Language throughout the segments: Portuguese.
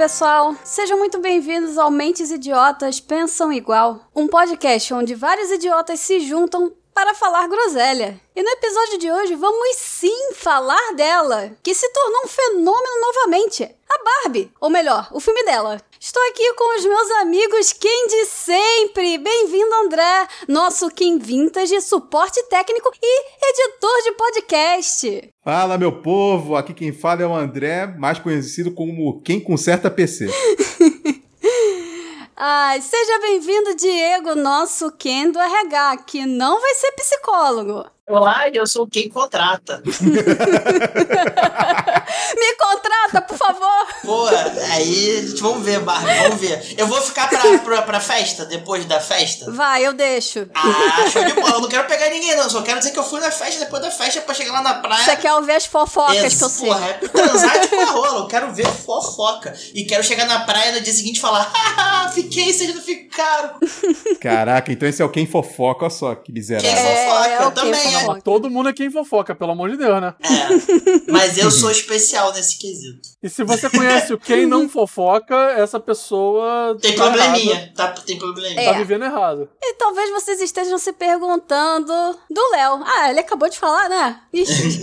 Pessoal? Sejam muito bem-vindos ao Mentes Idiotas Pensam Igual, um podcast onde vários idiotas se juntam para falar groselha. E no episódio de hoje vamos sim falar dela, que se tornou um fenômeno novamente. A Barbie, ou melhor, o filme dela. Estou aqui com os meus amigos Kim de sempre. Bem-vindo, André, nosso Kim Vintage, suporte técnico e editor de podcast. Fala, meu povo! Aqui quem fala é o André, mais conhecido como Quem Conserta PC. Ai, seja bem-vindo, Diego, nosso Ken do RH, que não vai ser psicólogo. Olá, eu sou quem contrata. Me contrata, por favor. Pô, aí vamos ver, Barbie, vamos ver. Eu vou ficar pra, pra, pra, festa, depois da festa? Vai, eu deixo. Ah, show de bola. Eu não quero pegar ninguém, não. Só quero dizer que eu fui na festa, depois da festa, pra chegar lá na praia. Você quer ouvir as fofocas Esse, que eu sei. Porra, é transar de rola. Eu quero ver fofoca. E quero chegar na praia no dia seguinte e falar, haha, fiquei, vocês não ficaram. Caraca, então esse é o quem fofoca, olha só, que miserável. Quem fofoca, é, eu também fofoca. Todo mundo é quem fofoca, pelo amor de Deus, né? É. Mas eu sou especial nesse quesito. E se você conhece o quem não fofoca, essa pessoa. Tem tá probleminha. Tá, tem probleminha. É. Tá vivendo errado. E talvez vocês estejam se perguntando do Léo. Ah, ele acabou de falar, né? Ixi.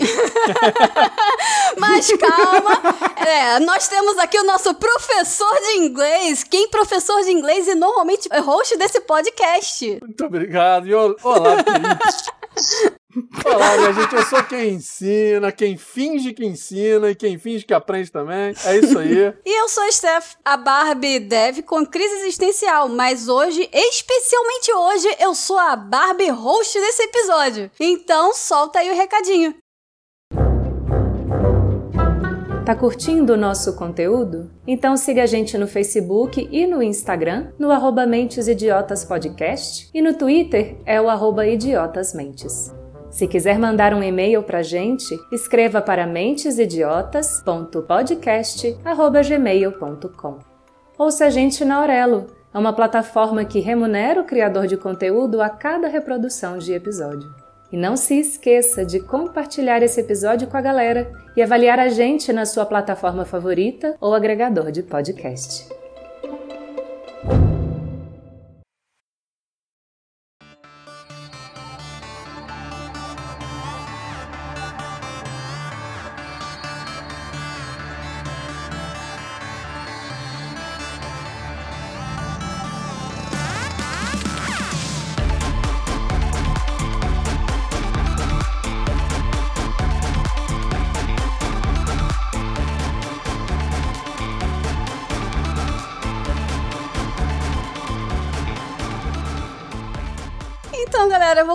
Mas calma. É, nós temos aqui o nosso professor de inglês. Quem professor de inglês e normalmente é host desse podcast. Muito obrigado. E olá, queridos. Olá, minha gente, eu sou quem ensina, quem finge que ensina e quem finge que aprende também. É isso aí. e eu sou a Steph, a Barbie Dev com crise existencial, mas hoje, especialmente hoje, eu sou a Barbie host desse episódio. Então, solta aí o recadinho. Tá curtindo o nosso conteúdo? Então siga a gente no Facebook e no Instagram, no arroba Mentes Idiotas Podcast, e no Twitter é o arroba Idiotasmentes. Se quiser mandar um e-mail para gente, escreva para mentesidiotas.podcast.gmail.com. Ouça a gente na Aurelo, é uma plataforma que remunera o criador de conteúdo a cada reprodução de episódio. E não se esqueça de compartilhar esse episódio com a galera e avaliar a gente na sua plataforma favorita ou agregador de podcast.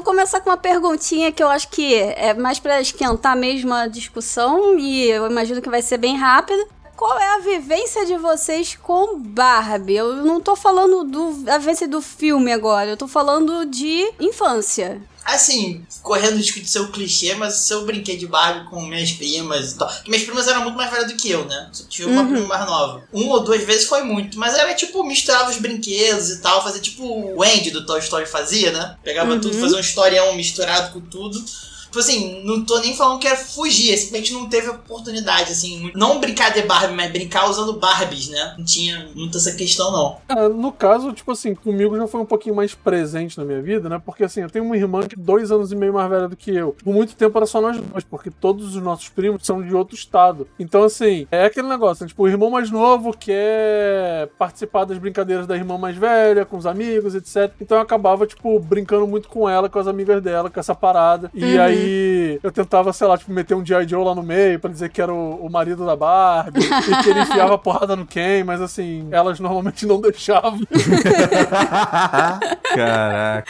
Vou começar com uma perguntinha que eu acho que é mais para esquentar mesmo a discussão e eu imagino que vai ser bem rápida. Qual é a vivência de vocês com Barbie? Eu não tô falando do, a vivência do filme agora, eu tô falando de infância. Assim, correndo o risco de ser o clichê, mas eu brinquei de Barbie com minhas primas e tal. Porque minhas primas eram muito mais velhas do que eu, né? Só tive uma uhum. prima mais nova. Uma ou duas vezes foi muito, mas era tipo, misturava os brinquedos e tal, fazia tipo o Andy do Toy Story fazia, né? Pegava uhum. tudo, fazia um historião misturado com tudo. Tipo assim, não tô nem falando que era fugir, simplesmente não teve oportunidade, assim. Não brincar de Barbie, mas brincar usando Barbies, né? Não tinha muita essa questão, não. É, no caso, tipo assim, comigo já foi um pouquinho mais presente na minha vida, né? Porque assim, eu tenho uma irmã que é dois anos e meio mais velha do que eu. Por muito tempo era só nós dois, porque todos os nossos primos são de outro estado. Então, assim, é aquele negócio, né? tipo, o irmão mais novo quer participar das brincadeiras da irmã mais velha, com os amigos, etc. Então eu acabava, tipo, brincando muito com ela, com as amigas dela, com essa parada. E uhum. aí eu tentava, sei lá, tipo, meter um G.I. Joe lá no meio pra dizer que era o, o marido da Barbie e que ele enfiava porrada no Ken, mas assim, elas normalmente não deixavam. Caraca.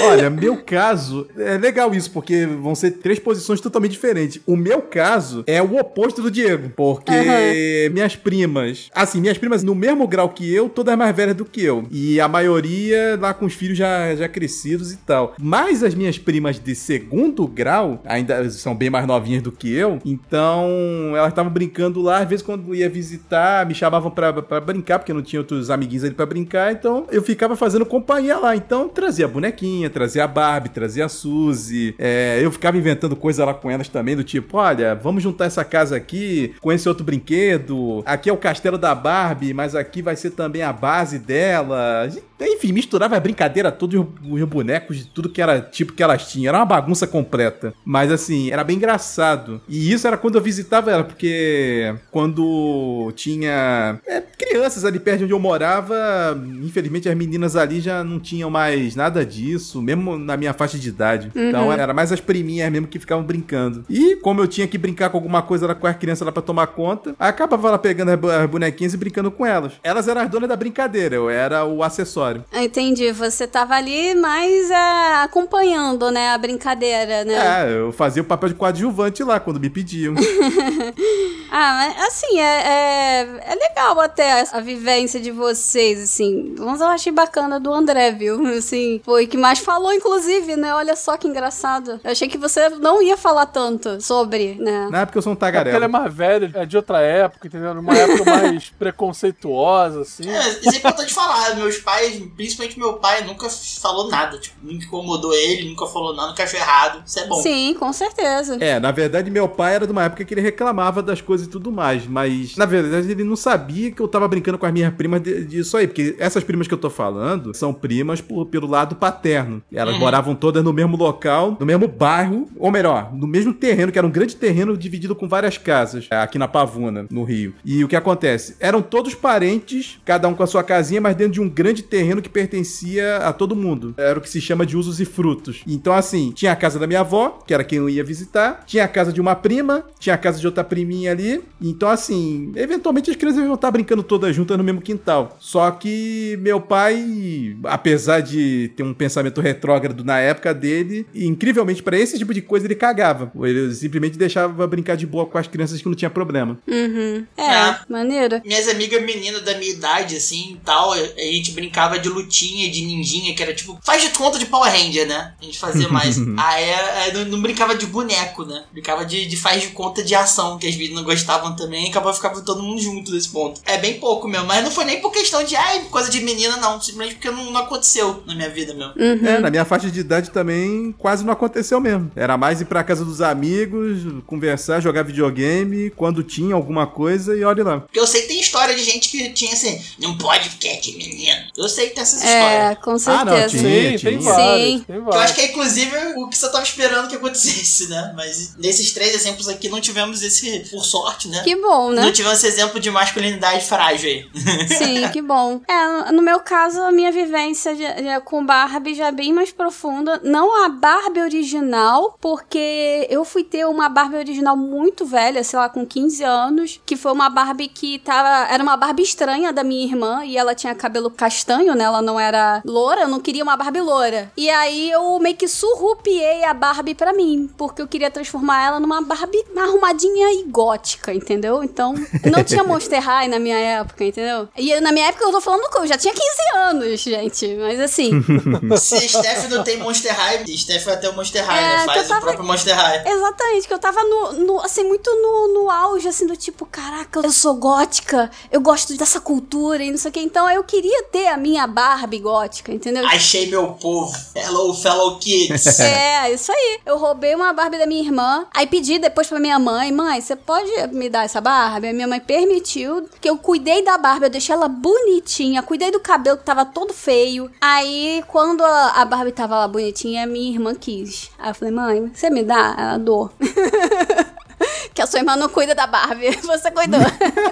Olha, meu caso, é legal isso, porque vão ser três posições totalmente diferentes. O meu caso é o oposto do Diego, porque uhum. minhas primas, assim, minhas primas no mesmo grau que eu, todas mais velhas do que eu. E a maioria lá com os filhos já, já crescidos e tal. Mas as minhas primas de segundo grau, ainda são bem mais novinhas do que eu, então elas estavam brincando lá, às vezes quando ia visitar, me chamavam pra, pra brincar, porque não tinha outros amiguinhos ali pra brincar, então eu ficava fazendo companhia lá. Então trazia bonequinha tinha, trazia a Barbie, trazia a Suzy. É, eu ficava inventando coisa lá com elas também, do tipo, olha, vamos juntar essa casa aqui com esse outro brinquedo. Aqui é o castelo da Barbie, mas aqui vai ser também a base dela. Enfim, misturava a brincadeira toda, os bonecos de tudo que era tipo que elas tinham. Era uma bagunça completa. Mas assim, era bem engraçado. E isso era quando eu visitava ela, porque quando tinha é, crianças ali perto de onde eu morava, infelizmente as meninas ali já não tinham mais nada disso, mesmo na minha faixa de idade. Uhum. Então era mais as priminhas mesmo que ficavam brincando. E como eu tinha que brincar com alguma coisa com as crianças lá pra tomar conta, acabava lá pegando as bonequinhas e brincando com elas. Elas eram as donas da brincadeira, eu era o acessório. Entendi, você tava ali mais é, acompanhando, né, a brincadeira, né? É, eu fazia o papel de coadjuvante lá quando me pediam. ah, mas assim, é, é, é, legal até a vivência de vocês, assim. Mas eu achei bacana do André, viu? Assim, foi que mais falou, inclusive, né? Olha só que engraçado. Eu achei que você não ia falar tanto sobre, né? Não é porque eu sou um tagarela. É porque ele é mais velho, é de outra época, entendeu? Numa época mais preconceituosa, assim. É, isso é importante falar. Meus pais, principalmente meu pai, nunca falou nada. Tipo, nunca incomodou ele, nunca falou nada, nunca achou errado. Isso é bom. Sim, com certeza. É, na verdade, meu pai era de uma época que ele reclamava das coisas e tudo mais, mas na verdade ele não sabia que eu tava brincando com as minhas primas disso aí, porque essas primas que eu tô falando são primas por, pelo lado paterno. Elas uhum. moravam todas no mesmo local, no mesmo bairro, ou melhor, no mesmo terreno, que era um grande terreno dividido com várias casas, é, aqui na Pavuna, no Rio. E o que acontece? Eram todos parentes, cada um com a sua casinha, mas dentro de um grande terreno que pertencia a todo mundo. Era o que se chama de usos e frutos. Então, assim, tinha a casa da minha avó, que era quem eu ia visitar, tinha a casa de uma prima, tinha a casa de outra priminha ali. Então, assim, eventualmente as crianças iam estar brincando todas juntas no mesmo quintal. Só que meu pai, apesar de ter um pensamento retrógrado na época dele, incrivelmente para esse tipo de coisa ele cagava. Ele simplesmente deixava brincar de boa com as crianças que não tinha problema. Uhum. É, é. maneiro. Minhas amigas meninas da minha idade, assim, tal, a gente brincava de lutinha, de ninjinha, que era tipo, faz de conta de Power Ranger, né? A gente fazia mais. aí, aí não, não, brincava de boneco, né? Brincava de, de faz de conta de ação, que as meninas gostavam também, e acabou ficando todo mundo junto nesse ponto. É bem pouco mesmo, mas não foi nem por questão de, ai, coisa de menina, não. Simplesmente porque não, não aconteceu na minha vida mesmo. Uhum. É, na minha faixa de idade também quase não aconteceu mesmo. Era mais ir pra casa dos amigos, conversar, jogar videogame, quando tinha alguma coisa e olha lá. Porque eu sei que tem história de gente que tinha assim, não pode porque é de menino. Eu sei que tem essas é, histórias. É, com certeza. Ah, não, tinha, Sim, tinha. tem várias. Sim. Tem várias. Eu acho que é inclusive o que você tava esperando que acontecesse, né? Mas nesses três exemplos aqui não tivemos esse, por sorte, né? Que bom, né? Não tivemos esse exemplo de masculinidade frágil aí. Sim, que bom. É, no meu caso, a minha vivência de, de, com Barbie já é bem mais profunda. Não a Barbie original, porque eu fui ter uma Barbie original muito velha, sei lá, com 15 anos, que foi uma Barbie que tava. Era uma Barbie estranha da minha irmã e ela tinha cabelo castanho, né? Ela não era loura, eu não queria uma Barbie loura. E aí eu meio que surrupiei a Barbie pra mim, porque eu queria transformar ela numa Barbie arrumadinha e gótica, entendeu? Então, não tinha Monster High na minha época, entendeu? E na minha época eu tô falando que eu já tinha 15 anos, gente, mas assim. Steph não tem Monster High, Steph vai ter o Monster High, é, né? Faz tava... o próprio Monster High. Exatamente, que eu tava no, no assim, muito no, no auge, assim, do tipo, caraca, eu sou gótica, eu gosto dessa cultura e não sei o que. Então eu queria ter a minha Barbie gótica, entendeu? Achei meu povo. Hello, fellow kids. é, isso aí. Eu roubei uma Barbie da minha irmã, aí pedi depois pra minha mãe, mãe, você pode me dar essa Barbie? A minha mãe permitiu que eu cuidei da Barbie, eu deixei ela bonitinha, cuidei do cabelo que tava todo feio. Aí, quando a, a Barbie tava lá bonitinha, minha irmã quis. Aí eu falei, mãe, você me dá? Ela dou. que a sua irmã não cuida da Barbie, você cuidou.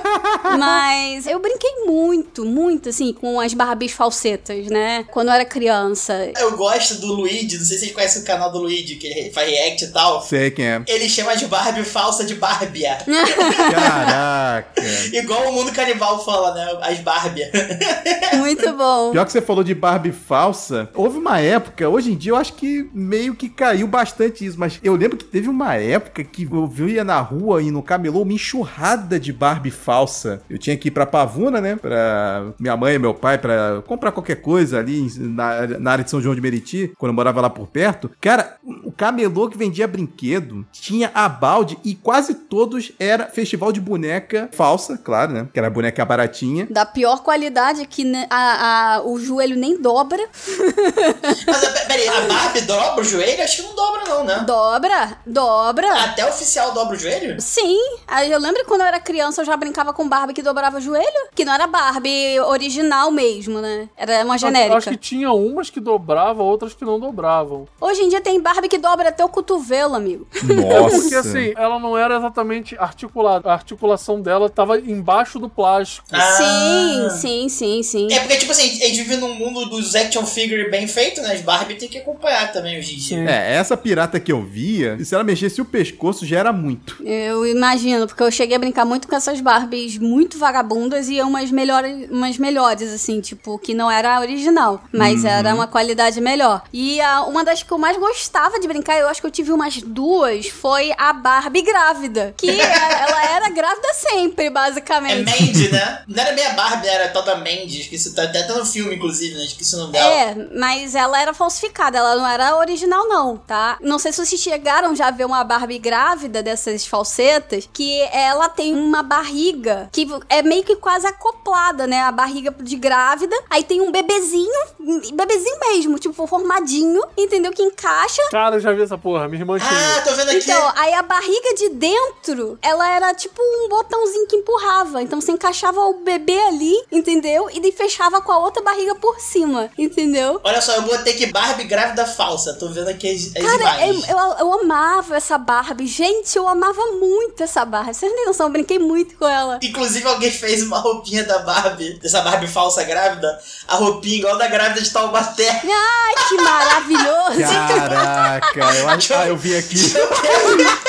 Mas eu brinquei muito, muito, assim, com as Barbies falsetas, né? Quando eu era criança. Eu gosto do Luigi, não sei se vocês conhecem o canal do Luigi, que ele faz react e tal. Sei quem é. Ele chama de Barbie falsa de Barbia. Caraca. Igual o mundo canibal fala, né? As Barbia. muito bom. Pior que você falou de Barbie falsa, houve uma época, hoje em dia eu acho que meio que caiu bastante isso, mas eu lembro que teve uma época que eu via na rua rua e no camelô uma enxurrada de Barbie falsa. Eu tinha que ir pra Pavuna, né? Pra minha mãe e meu pai, pra comprar qualquer coisa ali na, na área de São João de Meriti, quando eu morava lá por perto. Cara, o camelô que vendia brinquedo tinha a balde e quase todos era festival de boneca falsa, claro, né? Que era boneca baratinha. Da pior qualidade que a, a, o joelho nem dobra. Mas peraí, a Barbie dobra o joelho? Acho que não dobra, não, né? Dobra, dobra. Até o oficial dobra o joelho? Sim. Eu lembro quando eu era criança, eu já brincava com Barbie que dobrava o joelho. Que não era Barbie original mesmo, né? Era uma genérica. Eu acho que tinha umas que dobravam, outras que não dobravam. Hoje em dia tem Barbie que dobra até o cotovelo, amigo. Nossa. É porque assim, ela não era exatamente articulada. A articulação dela tava embaixo do plástico. Ah. Sim, sim, sim, sim. É porque, tipo assim, a gente vive num mundo dos action figure bem feito, né? As Barbie tem que acompanhar também hoje em dia. É, essa pirata que eu via, se ela mexesse o pescoço já era muito. Eu imagino, porque eu cheguei a brincar muito com essas Barbies muito vagabundas e umas melhores, umas melhores assim, tipo, que não era a original, mas Uhum. era uma qualidade melhor. E a, uma das que eu mais gostava de brincar, eu acho que eu tive umas duas, foi a Barbie grávida, que a- ela era grávida sempre, É basicamente. Mandy, né? Não era meia Barbie, era toda Mandy. Esqueci, tá até tá no filme, inclusive, né? Esqueci o nome dela. É, mas ela era falsificada, ela não era original, não, tá? Não sei se vocês chegaram já a ver uma Barbie grávida dessas falsetas, que ela tem uma barriga que é meio que quase acoplada, né? A barriga de grávida. Aí tem um bebezinho, bebezinho mesmo, tipo, formadinho, entendeu? Que encaixa. Cara, eu já vi essa porra. Minha irmã tinha. Ah, tô vendo aqui. Então, aí a barriga de dentro, ela era tipo um botãozinho que empurrava. Então você encaixava o bebê ali, entendeu? E daí fechava com a outra barriga por cima, entendeu? Olha só, eu botei aqui Barbie grávida falsa. Tô vendo aqui as, as Cara, eu, eu, eu amava essa Barbie. Gente, eu amava muito essa Barbie. Vocês não têm noção, eu brinquei muito com ela. Inclusive, alguém fez uma roupinha da Barbie, dessa Barbie falsa grávida, a roupinha igual da grávida de Taubaté. Ai, que maravilhoso! Caraca, eu acho ah, eu vi aqui.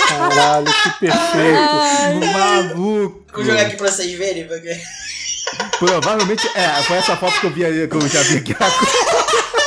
Caralho, que perfeito. Maluco. Vou jogar aqui pra vocês verem. porque- Provavelmente, é, foi essa foto que eu vi aí, que eu já vi aqui.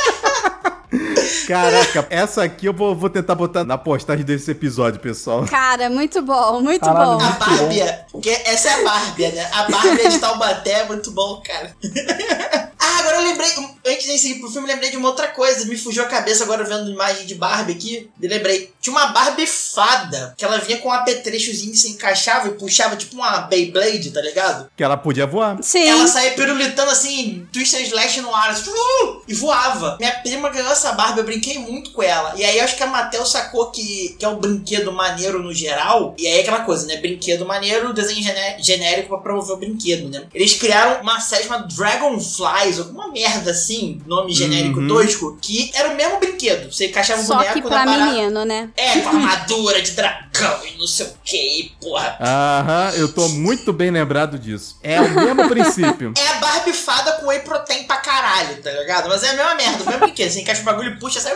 Caraca, essa aqui eu vou, vou tentar botar na postagem desse episódio, pessoal. Cara, muito bom, muito Caralho, bom. A Barbie, porque essa é a Barbie, né? A Barbie de Taubaté é muito bom, cara. ah, agora eu lembrei, antes de seguir pro filme, eu lembrei de uma outra coisa. Me fugiu a cabeça agora vendo imagem de Barbie aqui. Me lembrei. Tinha uma Barbie fada, que ela vinha com um apetrechozinho que se encaixava e puxava tipo uma Beyblade, tá ligado? Que ela podia voar. Sim. Ela saía pirulitando assim, Twister Slash no ar, assim, uh, e voava. Minha prima ganhou essa Barbie, eu brinquei muito com ela. E aí eu acho que a Mattel sacou que, que é um brinquedo maneiro no geral. E aí é aquela coisa, né? Brinquedo maneiro, desenho gené- genérico pra promover o brinquedo, né? Eles criaram uma série chamada Dragonflies, alguma merda assim, nome genérico Uhum. tosco, que era o mesmo brinquedo. Você encaixava um Só boneco que na pra parada. menino, né? É, com armadura de dragão e não sei o que, porra. Aham, eu tô muito bem lembrado disso. É o mesmo princípio. É a Barbie fada com whey protein pra caralho, tá ligado? Mas é a mesma merda, o mesmo brinquedo. Você encaixa o bagulho e puxa, sai,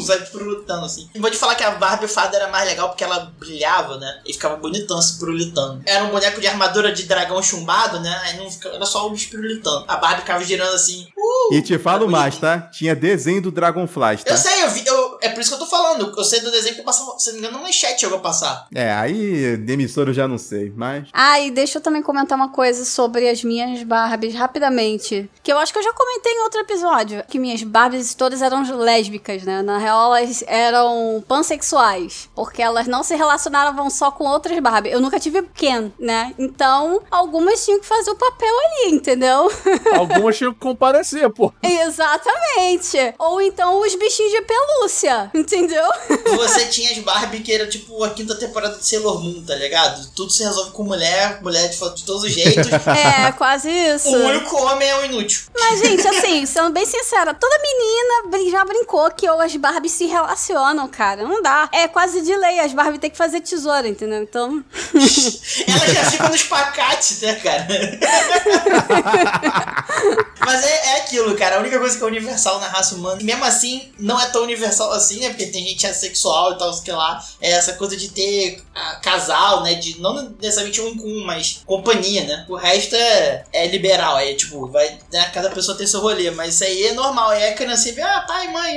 sai pirulitando assim. E vou te falar que a Barbie fada era mais legal porque ela brilhava, né? E ficava bonitão se pirulitando. Era um boneco de armadura de dragão chumbado, né? Aí não ficava, era só o bicho pirulitando. A Barbie ficava girando assim. Uh, E te falo mais, tá? Tinha desenho do Dragonflies, tá? Eu sei, eu vi, eu, é por isso que eu tô falando. Eu sei do desenho que eu passava, se não me engano, no manchete chegou a passar. É, aí de emissora eu já não sei, mas. Ah, e deixa eu também comentar uma coisa sobre as minhas Barbies rapidamente. Que eu acho que eu já comentei em outro episódio. Que minhas Barbies todas eram lésbicas, né? Na real, elas eram pansexuais. Porque elas não se relacionavam só com outras Barbies. Eu nunca tive Ken, né? Então, algumas tinham que fazer o papel ali, entendeu? Algumas tinham que comparecer, pô. Exatamente. Ou então os bichinhos de pelúcia, entendeu? Você tinha as Barbie que era tipo a quinta temporada de Sailor Moon, tá ligado? Tudo se resolve com mulher, mulher de, de todos os jeitos. É, quase isso. o único homem é o inútil. Mas, gente, assim, sendo bem sincera, toda menina brin- já brincou que as Barbies se relacionam, cara. Não dá. É quase de lei, as Barbie tem que fazer tesoura, entendeu? Então. Elas já ficam nos pacates, né, cara? Mas é, é aquilo, cara. A única coisa que é universal na raça humana, e mesmo assim, não é tão universal assim, né? Porque tem gente assexual e tal, sei lá. É essa coisa de ter ah, casal, né? De não necessariamente um com um, mas companhia, né? O resto é, é liberal. É tipo, vai. Né, cada pessoa tem seu rolê. Mas isso aí é normal. Aí a criancinha vê, ah, pai, mãe,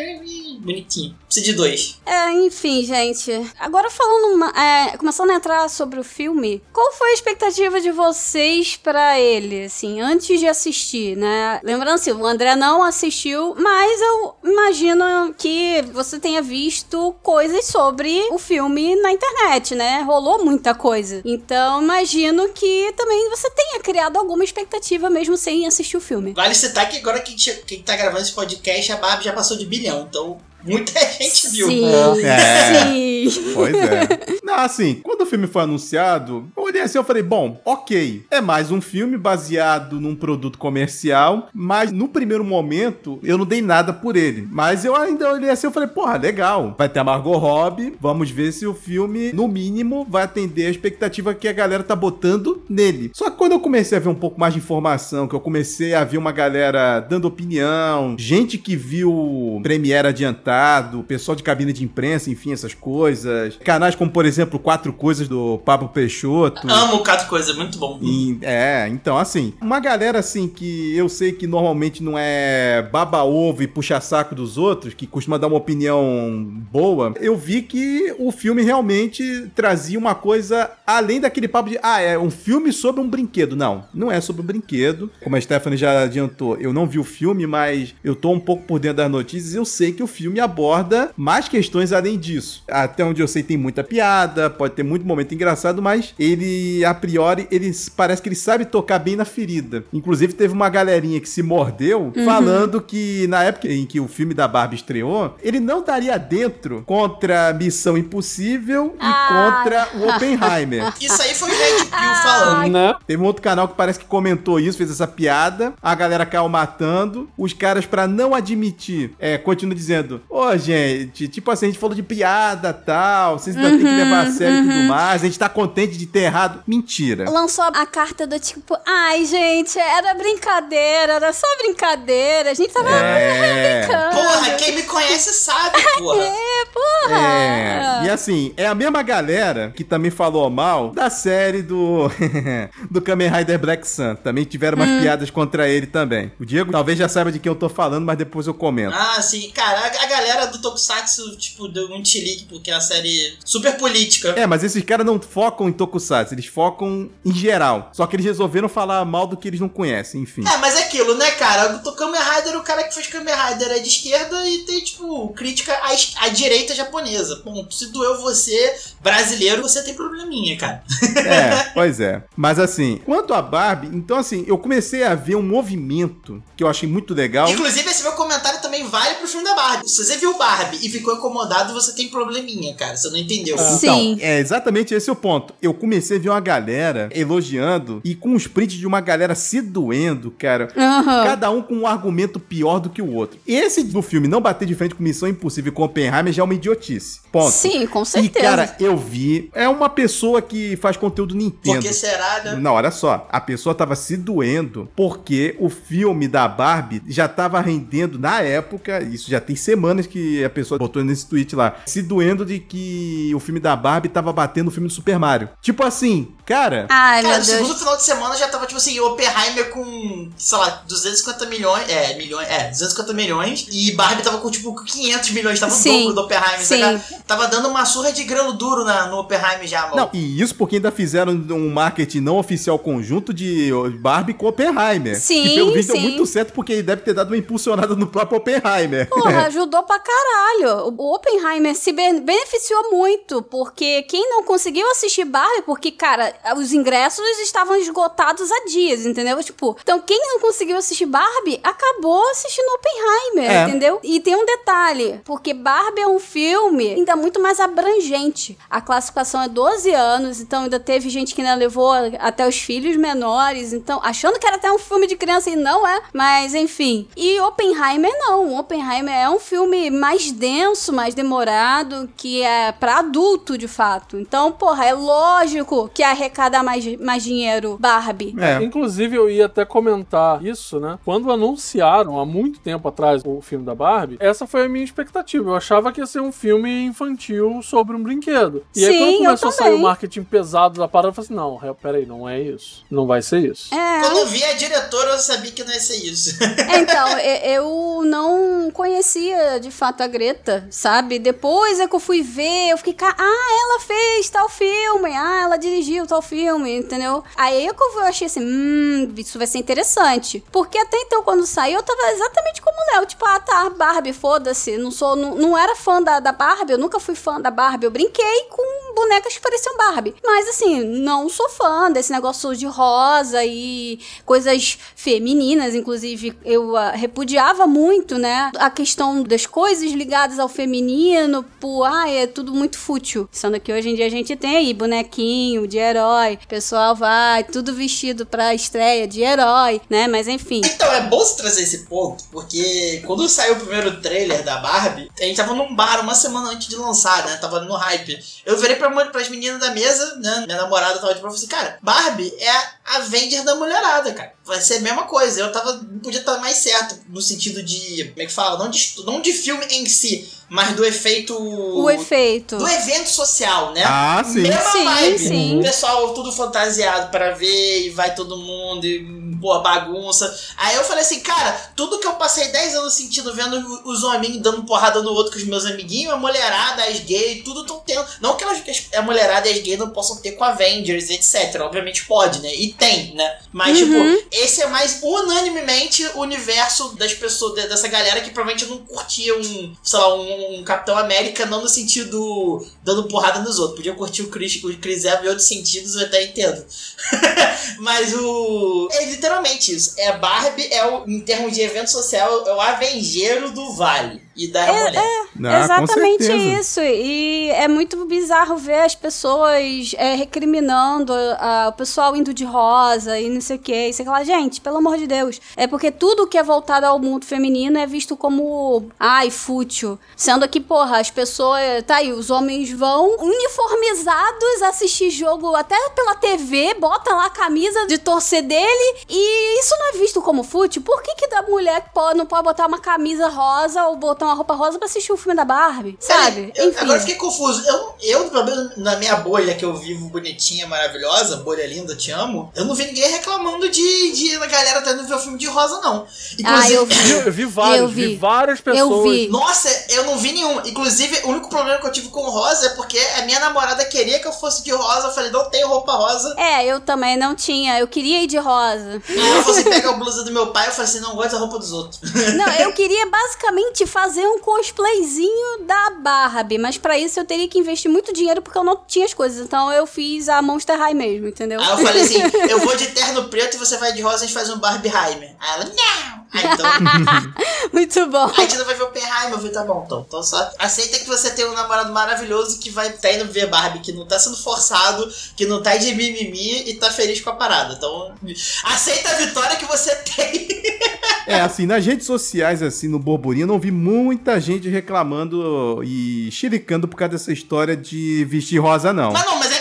bonitinho. Precisa de dois. É, enfim, gente. Agora falando, uma, é, começando a entrar sobre o filme, qual foi a expectativa de vocês para ele, assim, antes de assistir, né? Lembrando assim, o André não assistiu, mas eu imagino que você tenha visto coisas sobre o filme na internet, né? Rolou muita coisa. Então, imagino que também você tenha criado alguma expectativa mesmo sem assistir o filme. Vale citar que agora que quem tá gravando esse podcast, a Barbie já passou de bilhão, então Muita gente viu. Sim, É. sim. Pois é. Não, assim, quando o filme foi anunciado, eu olhei assim e falei, bom, ok, é mais um filme baseado num produto comercial, mas no primeiro momento eu não dei nada por ele. Mas eu ainda olhei assim e falei, porra, legal, vai ter a Margot Robbie, vamos ver se o filme, no mínimo, vai atender a expectativa que a galera tá botando nele. Só que quando eu comecei a ver um pouco mais de informação, que eu comecei a ver uma galera dando opinião, gente que viu Premiere adiantado, pessoal de cabine de imprensa, enfim, essas coisas. Canais como, por exemplo, Quatro Coisas do Pablo Peixoto. Amo Cato Coisa, muito bom. E, é, então, assim, uma galera assim que eu sei que normalmente não é baba-ovo e puxa-saco dos outros, que costuma dar uma opinião boa, eu vi que o filme realmente trazia uma coisa além daquele papo de, ah, é um filme sobre um brinquedo. Não, não é sobre um brinquedo. Como a Stephanie já adiantou, eu não vi o filme, mas eu tô um pouco por dentro das notícias e eu sei que o filme aborda mais questões além disso. Até onde eu sei tem muita piada, pode ter muito momento engraçado, mas ele, a priori, ele parece que ele sabe tocar bem na ferida. Inclusive, teve uma galerinha que se mordeu falando que na época em que o filme da Barbie estreou, ele não daria dentro contra Missão Impossível Ah. e contra o Oppenheimer. Isso aí foi o Red Pill falando. Né? Teve um outro canal que parece que comentou isso, fez essa piada. A galera caiu matando. Os caras, pra não admitir, é, continuam dizendo: Ô, gente, tipo assim, a gente falou de piada tal, vocês ainda têm que levar a sério e tudo mais. A gente tá contente de ter errado. Mentira. Lançou a carta do tipo, ai, gente, era brincadeira, era só brincadeira, a gente tava É. brincando. Porra, quem me conhece sabe, porra. É, porra. É, e assim, é a mesma galera que também falou mal da série do do Kamen Rider Black Sun. Também tiveram umas piadas contra ele também. O Diego talvez já saiba de quem eu tô falando, mas depois eu comento. Ah, sim. Cara, a, a galera do Tokusatsu, tipo, deu um chilique, porque é uma série super política. É, mas esses caras não focam em Tokusatsu, eles focam em geral. Só que eles resolveram falar mal do que eles não conhecem, enfim. É, mas é aquilo, né, cara? O Kamen Rider, o cara que fez Kamen Rider é de esquerda e tem, tipo, crítica à, à direita japonesa. Bom, se doeu você, brasileiro, você tem probleminha, cara. É, pois é. Mas assim, quanto a Barbie, então assim, eu comecei a ver um movimento que eu achei muito legal. Inclusive, esse meu comentário também vale pro filme da Barbie. Se você viu Barbie e ficou incomodado, você tem probleminha, cara. Você não entendeu. Sim. Então, é exatamente esse o ponto. Eu comecei a ver uma galera elogiando e com os prints de uma galera se doendo, cara. Aham. Cada um com um argumento pior do que o outro. Esse do filme não bater de frente com Missão Impossível e com Oppenheimer já é uma idiotice. Ponto. Sim, com E, certeza. cara, eu vi. É uma pessoa que faz conteúdo Nintendo. Por que será, né? Não, olha só. A pessoa tava se doendo porque o filme da Barbie já tava rendendo na época. Isso já tem que a pessoa botou nesse tweet lá. Se doendo de que o filme da Barbie tava batendo o filme do Super Mario. Tipo assim, cara. Ai, Cara, meu no Deus. segundo final de semana já tava, tipo assim, Oppenheimer com, sei lá, 250 milhões. É, milhões. É, 250 milhões. E Barbie tava com, tipo, 500 milhões. Tava Sim, o dobro do Oppenheimer. sim. saca? Tava dando uma surra de grano duro na, no Oppenheimer já, mano. Não, e isso porque ainda fizeram um marketing não oficial conjunto de Barbie com Oppenheimer. Sim, que pelo visto deu sim. muito certo porque ele deve ter dado uma impulsionada no próprio Oppenheimer. Porra, ajudou pra caralho. O Oppenheimer se be- beneficiou muito, porque quem não conseguiu assistir Barbie, porque, cara, os ingressos estavam esgotados há dias, entendeu? Tipo, então quem não conseguiu assistir Barbie acabou assistindo Oppenheimer, É. entendeu? E tem um detalhe, porque Barbie é um filme ainda muito mais abrangente. A classificação é 12 anos, então ainda teve gente que ainda levou até os filhos menores, então achando que era até um filme de criança e não é, mas enfim. E Oppenheimer não, Oppenheimer é um filme mais denso, mais demorado, que é pra adulto de fato. Então, porra, é lógico que a arrecadar mais, mais dinheiro Barbie. É. Inclusive, eu ia até comentar isso, né? Quando anunciaram há muito tempo atrás o filme da Barbie, essa foi a minha expectativa. Eu achava que ia ser um filme infantil sobre um brinquedo. E aí, Sim, quando eu começou a sair o marketing pesado da parada, eu falei assim: não, peraí, não é isso. Não vai ser isso. É, Quando eu vi a diretora, eu sabia que não ia ser isso. É, então, eu não conhecia de fato a Greta, sabe? Depois é que eu fui ver, eu fiquei, ah, ela fez tal filme, ah, ela dirigiu tal filme, entendeu? Aí é que eu achei assim, hum, isso vai ser interessante. Porque até então, quando saiu, eu tava exatamente como o Léo, tipo, ah, tá, Barbie, foda-se, não sou, não, não era fã da, da Barbie, eu nunca fui fã da Barbie, eu brinquei com bonecas que pareciam Barbie. Mas assim, não sou fã desse negócio de rosa e coisas femininas, inclusive eu ah, repudiava muito, né? A questão das coisas ligadas ao feminino, por ah, é tudo muito fútil. Sendo que hoje em dia a gente tem aí bonequinho de herói, o pessoal vai tudo vestido pra estreia de herói, né? Mas enfim. Então, é bom você trazer esse ponto, porque quando saiu o primeiro trailer da Barbie, a gente tava num bar uma semana antes de lançar, né? Tava no hype. Eu virei pra, pras meninas da mesa, né? Minha namorada tava de prova assim, cara, Barbie é a Avenger da mulherada, cara. Vai ser a mesma coisa. Eu tava. Não podia estar mais certo, no sentido de. Como é que fala? Não de, não de filme em si, mas do efeito. O efeito. Do evento social, né? Ah, sim. Mesma Sim, vibe. sim. O pessoal tudo fantasiado pra ver e vai todo mundo e pô, bagunça. Aí eu falei assim, cara, tudo que eu passei 10 anos sentindo vendo os hominhos dando porrada no outro com os meus amiguinhos, a mulherada, as gays, tudo tão tendo. Não que elas- que as- a mulherada e as gays não possam ter com Avengers, etc. Obviamente pode, né? E tem, né? Mas, Uhum. tipo, esse é mais unanimemente o universo das pessoas, de- dessa galera que provavelmente não curtia um, sei lá, um, um Capitão América, não no sentido dando porrada nos outros. Podia curtir o Chris, o Chris Evans em outros sentidos, eu até entendo. Mas o. É literalmente isso. É Barbie, é o, em termos de evento social, é o avengeiro do Vale e da mulher. Não, com Exatamente isso. E é muito bizarro ver as pessoas é, recriminando ah, o pessoal indo de rosa e não sei o que. E sei lá, gente, pelo amor de Deus. É porque tudo que é voltado ao mundo feminino é visto como, ai, fútil. Sendo que, porra, as pessoas. Tá aí, os homens vão uniformizados assistir jogo até pela TV, botam lá a camisa de torcer dele e isso não é visto como fútil. Por que, que da mulher pode, não pode botar uma camisa rosa ou botar uma roupa rosa pra assistir o filme da Barbie? Sabe? Peraí, eu- Enfim. agora eu fiquei confuso. Eu, eu, pelo menos na minha bolha que eu vivo bonitinha, maravilhosa, bolha linda, te amo, eu não vi ninguém reclamando de, de a galera tá indo ver o filme de rosa, não. Ah, eu vi. Eu, eu vi vários, Eu vi. vi. várias pessoas. Eu vi. Nossa, eu não vi nenhum. Inclusive, o único problema que eu tive com o rosa é porque a minha namorada queria que eu fosse de rosa. Eu falei, não tenho roupa rosa. É, eu também não tinha. Eu queria ir de rosa. Falou assim: pega a blusa do meu pai. Eu falei assim: não gosto da roupa dos outros. Não, eu queria basicamente fazer um cosplayzinho da Barbie, mas pra isso eu teria que investir muito dinheiro porque eu não tinha as coisas. Então eu fiz a Monster High mesmo, entendeu? Aí eu falei assim: eu vou de terno preto e você vai de rosa e a gente faz um Barbie Heimer. Aí ela, não. Então. muito bom. A gente não vai ver o Oppenheimer, eu falei, tá bom, então. Então só aceita que você tem um namorado maravilhoso que vai tá indo ver Barbie, que não tá sendo forçado, que não tá de mimimi e tá feliz com a parada. Então, aceita a vitória que você tem. É, assim, nas redes sociais, assim, no Borburinho, eu não vi muita gente reclamando e chiricando por causa dessa história de vestir rosa, não. Mas não, mas é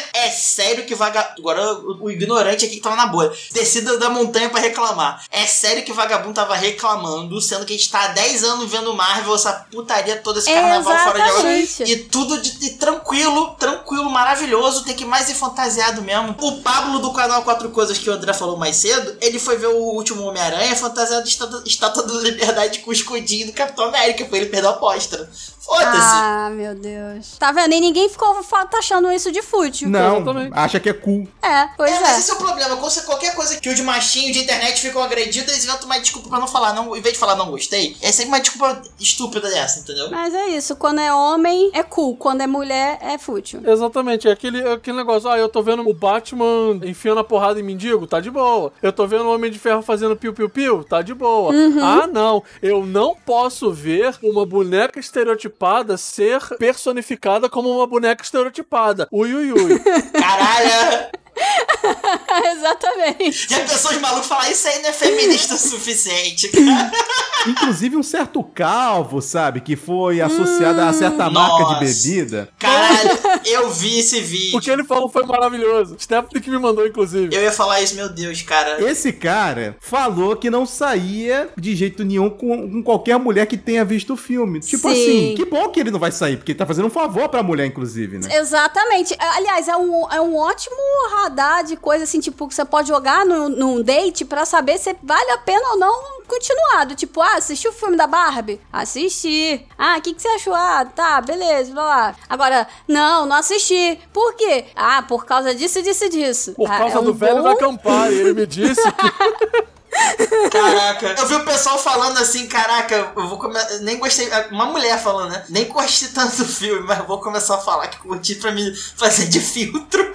sério que vagabundo. Agora o, ignorante aqui que tava na boa. Descida da montanha pra reclamar. É sério que vagabundo tava reclamando, sendo que a gente tá há 10 anos vendo Marvel, essa putaria toda, esse carnaval fora de. Exatamente. E tudo de, de tranquilo, tranquilo, maravilhoso. Tem que mais ir fantasiado mesmo. O Pablo do canal Quatro Coisas que o André falou mais cedo, ele foi ver o último Homem-Aranha fantasiado de estátua, estátua da liberdade com o escudinho do Capitão América. Foi ele perdeu a aposta. Foda-se. Ah, meu Deus. Tá vendo? E ninguém ficou taxando isso de fútil. Não, Exatamente. acha que é cool. É, pois é, é. mas esse é o problema. Quando você- qualquer coisa que os machinhos de internet ficam agredidos, eles inventam uma desculpa pra não falar. Não, em vez de falar não gostei, é sempre uma desculpa estúpida dessa, entendeu? Mas é isso, quando é homem é cool, quando é mulher é fútil. Exatamente, é aquele, é aquele negócio, ah, eu tô vendo o Batman enfiando a porrada em mendigo, tá de boa. Eu tô vendo o Homem de Ferro fazendo piu-piu-piu, tá de boa. Ah, não, eu não posso ver uma boneca estereotipada ser personificada como uma boneca estereotipada. Ui, ui, ui. Caralho! Exatamente. Já pensou os malucos falar isso aí não é feminista o suficiente, cara? Inclusive um certo calvo, sabe? Que foi associado a certa marca de Nossa. bebida. Caralho! Eu vi esse vídeo. O que ele falou foi maravilhoso. Stephanie que me mandou, inclusive. Eu ia falar isso, meu Deus, cara. Esse cara falou que não saía de jeito nenhum com, com qualquer mulher que tenha visto o filme. Tipo Sim. assim, que bom que ele não vai sair, porque ele tá fazendo um favor pra mulher, inclusive, né? Exatamente. Aliás, é um, é um ótimo radar de coisa assim, tipo, que você pode jogar no, num date pra saber se vale a pena ou não continuado. Tipo, ah, assistiu o filme da Barbie? Assisti. Ah, o que, que você achou? Ah, tá, beleza, vai lá. Agora, não, não assisti. Por quê? Ah, por causa disso, disso e disso. Por Ah, causa é um do velho bom- da Campari. Ele me disse que Caraca, eu vi o pessoal falando assim, caraca, eu vou começar. Nem gostei. Uma mulher falando, né? Nem gostei tanto do filme, mas vou começar a falar que curti pra me fazer de filtro.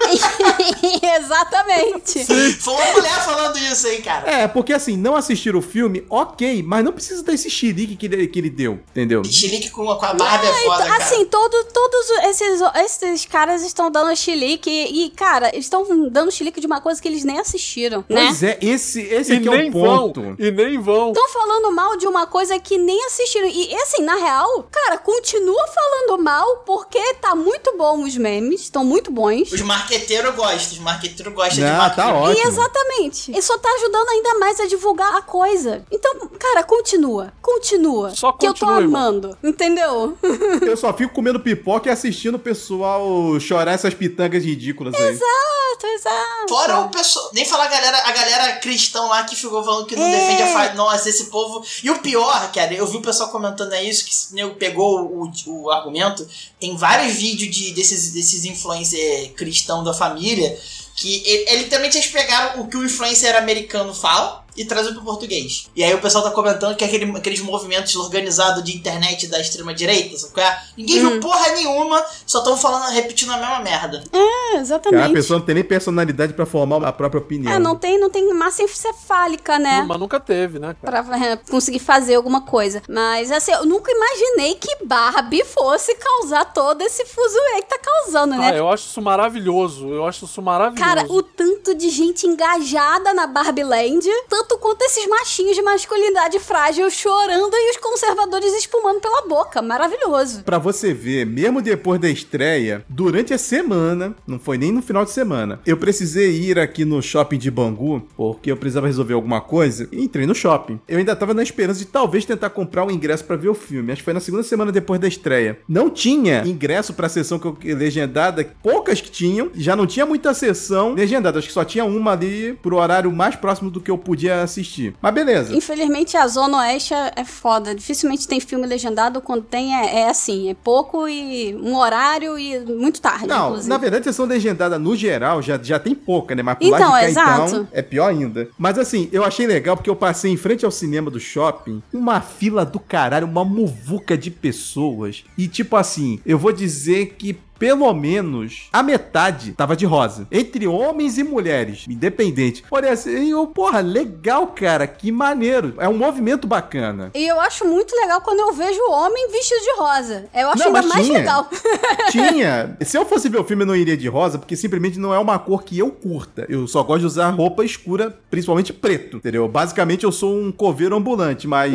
Exatamente. Foi uma mulher falando isso aí, cara. É, porque assim, não assistir o filme, ok, mas não precisa desse xerique que ele, que ele deu, entendeu? Chilique com, com a Barbie é foda, cara. Assim, todo, todos esses, esses caras estão dando chilique e, cara, eles estão dando chilique de uma coisa que eles nem assistiram, né? Pois é, esse, esse e aqui é nem o vão. ponto. E nem vão. Estão falando mal de uma coisa que nem assistiram. E assim, na real, cara, continua falando mal porque tá muito bom os memes, estão muito bons. Os marqueteiros gostam, os marqueteiros gostam de Não, marketing. tá E ótimo. exatamente. E só tá ajudando ainda mais a divulgar a coisa. Então, cara, continua. Continua. Só Que eu tô continua, irmão. amando. Entendeu? Eu só fico comendo pipoca e assistindo o pessoal chorar essas pitangas ridículas aí. exato, exato. Fora o pessoal. Nem falar a galera, a galera cristão lá que ficou falando que não É. defende a fa... Nossa, esse povo. E o pior, cara, eu vi o pessoal comentando é isso, que nego pegou o, o argumento. Tem vários vídeos de, desses, desses influencers cristão da família. Que ele, ele literalmente eles pegaram o que o influencer americano fala e trazem pro português. E aí o pessoal tá comentando que aquele, aqueles movimentos organizados de internet da extrema-direita, sabe é? Ninguém Hum. viu porra nenhuma, só tão falando, repetindo a mesma merda. É, Cara, a exatamente. pessoa não tem nem personalidade pra formar a própria opinião. É, não tem, não tem massa encefálica, né? Mas nunca teve, né, cara? Pra é, conseguir fazer alguma coisa. Mas, assim, eu nunca imaginei que Barbie fosse causar todo esse fuzuê que tá causando, Ah, né? eu acho isso maravilhoso. Eu acho isso maravilhoso. Cara, o tanto de gente engajada na Barbie Land, tanto quanto esses machinhos de masculinidade frágil chorando e os conservadores espumando pela boca. Maravilhoso. Pra você ver, mesmo depois da estreia, durante a semana, não foi nem no final de semana, eu precisei ir aqui no shopping de Bangu, porque eu precisava resolver alguma coisa, e entrei no shopping. Eu ainda tava na esperança de talvez tentar comprar um ingresso pra ver o filme. Acho que foi na segunda semana depois da estreia. Não tinha ingresso pra sessão que eu, legendada, poucas que tinham, já não tinha muita sessão legendada, acho que só tinha uma ali pro horário mais próximo do que eu podia assistir. Mas beleza. Infelizmente, a Zona Oeste é é foda. Dificilmente tem filme legendado. Quando tem, é, é assim: é pouco e um horário e muito tarde. Não, inclusive. na verdade, sessão legendada no geral já, já tem pouca, né? Mas pro Então, lado de cá, então, é pior ainda. Mas assim, eu achei legal porque eu passei em frente ao cinema do shopping, uma fila do caralho, uma muvuca de pessoas. E tipo assim, eu vou dizer que pelo menos a metade tava de rosa. Entre homens e mulheres, independente. Porém, assim, eu, porra, legal, cara, que maneiro. É um movimento bacana. E eu acho muito legal quando eu vejo o homem vestido de rosa. Eu acho Não, ainda mais tinha. legal. Tinha. Se eu fosse ver o filme, eu não iria de rosa, porque simplesmente não é uma cor que eu curta. Eu só gosto de usar roupa escura, principalmente preto, entendeu? Basicamente, eu sou um coveiro ambulante, mas.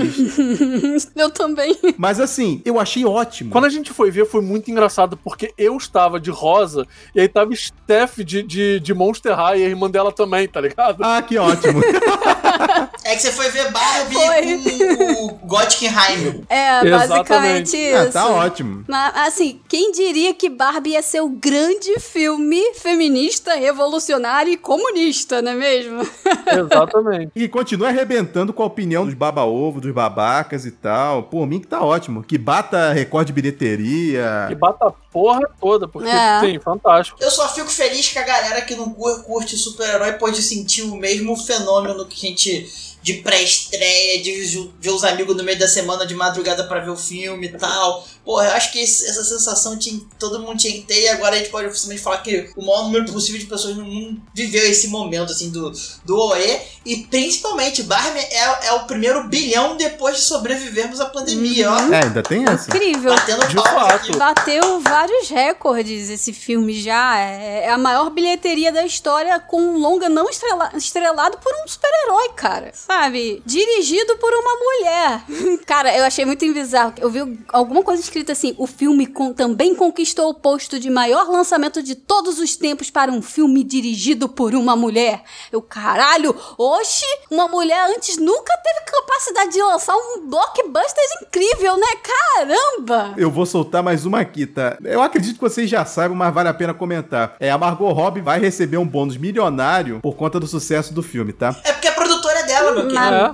eu também. mas assim, eu achei ótimo. Quando a gente foi ver, foi muito engraçado, porque eu estava de rosa e aí tava Steph de, de, de Monster High e a irmã dela também, tá ligado? Ah, que ótimo. É que você foi ver Barbie Foi. com o Gotkenheim. É, Exatamente. basicamente isso. ah, tá ótimo. Mas, assim, quem diria que Barbie ia ser o grande filme feminista, revolucionário e comunista, não é mesmo? Exatamente. E continua arrebentando com a opinião dos baba-ovo, dos babacas e tal. Por mim que tá ótimo. Que bata recorde de bilheteria. E bata porra toda, porque, É. sim, fantástico. Eu só fico feliz que a galera que não cur- curte super-herói pode sentir o mesmo fenômeno que a gente. De pré-estreia, de ver os amigos no meio da semana de madrugada pra ver o filme e tal. Porra, eu acho que esse- essa sensação tinha, todo mundo tinha que ter e agora a gente pode oficialmente falar que o maior número possível de pessoas no mundo viveu esse momento, assim, do, do OE. E principalmente, Barbie é, é o primeiro bilhão depois de sobrevivermos à pandemia, ó. É, ainda tem essa. Incrível. Batendo De fato. aqui. Bateu vários recordes esse filme já. É, é a maior bilheteria da história com um longa não estrela, estrelado por um super-herói, cara. Sabe? Dirigido por uma mulher. cara, eu achei muito bizarro. Eu vi alguma coisa escrita assim: o filme com, também conquistou o posto de maior lançamento de todos os tempos para um filme dirigido por uma mulher. Eu, caralho, oxe, uma mulher antes nunca teve capacidade de lançar um blockbuster incrível, né? Caramba! Eu vou soltar mais uma aqui, tá? Eu acredito que vocês já saibam, mas vale a pena comentar. É, a Margot Robbie vai receber um bônus milionário por conta do sucesso do filme, tá? É porque a produtora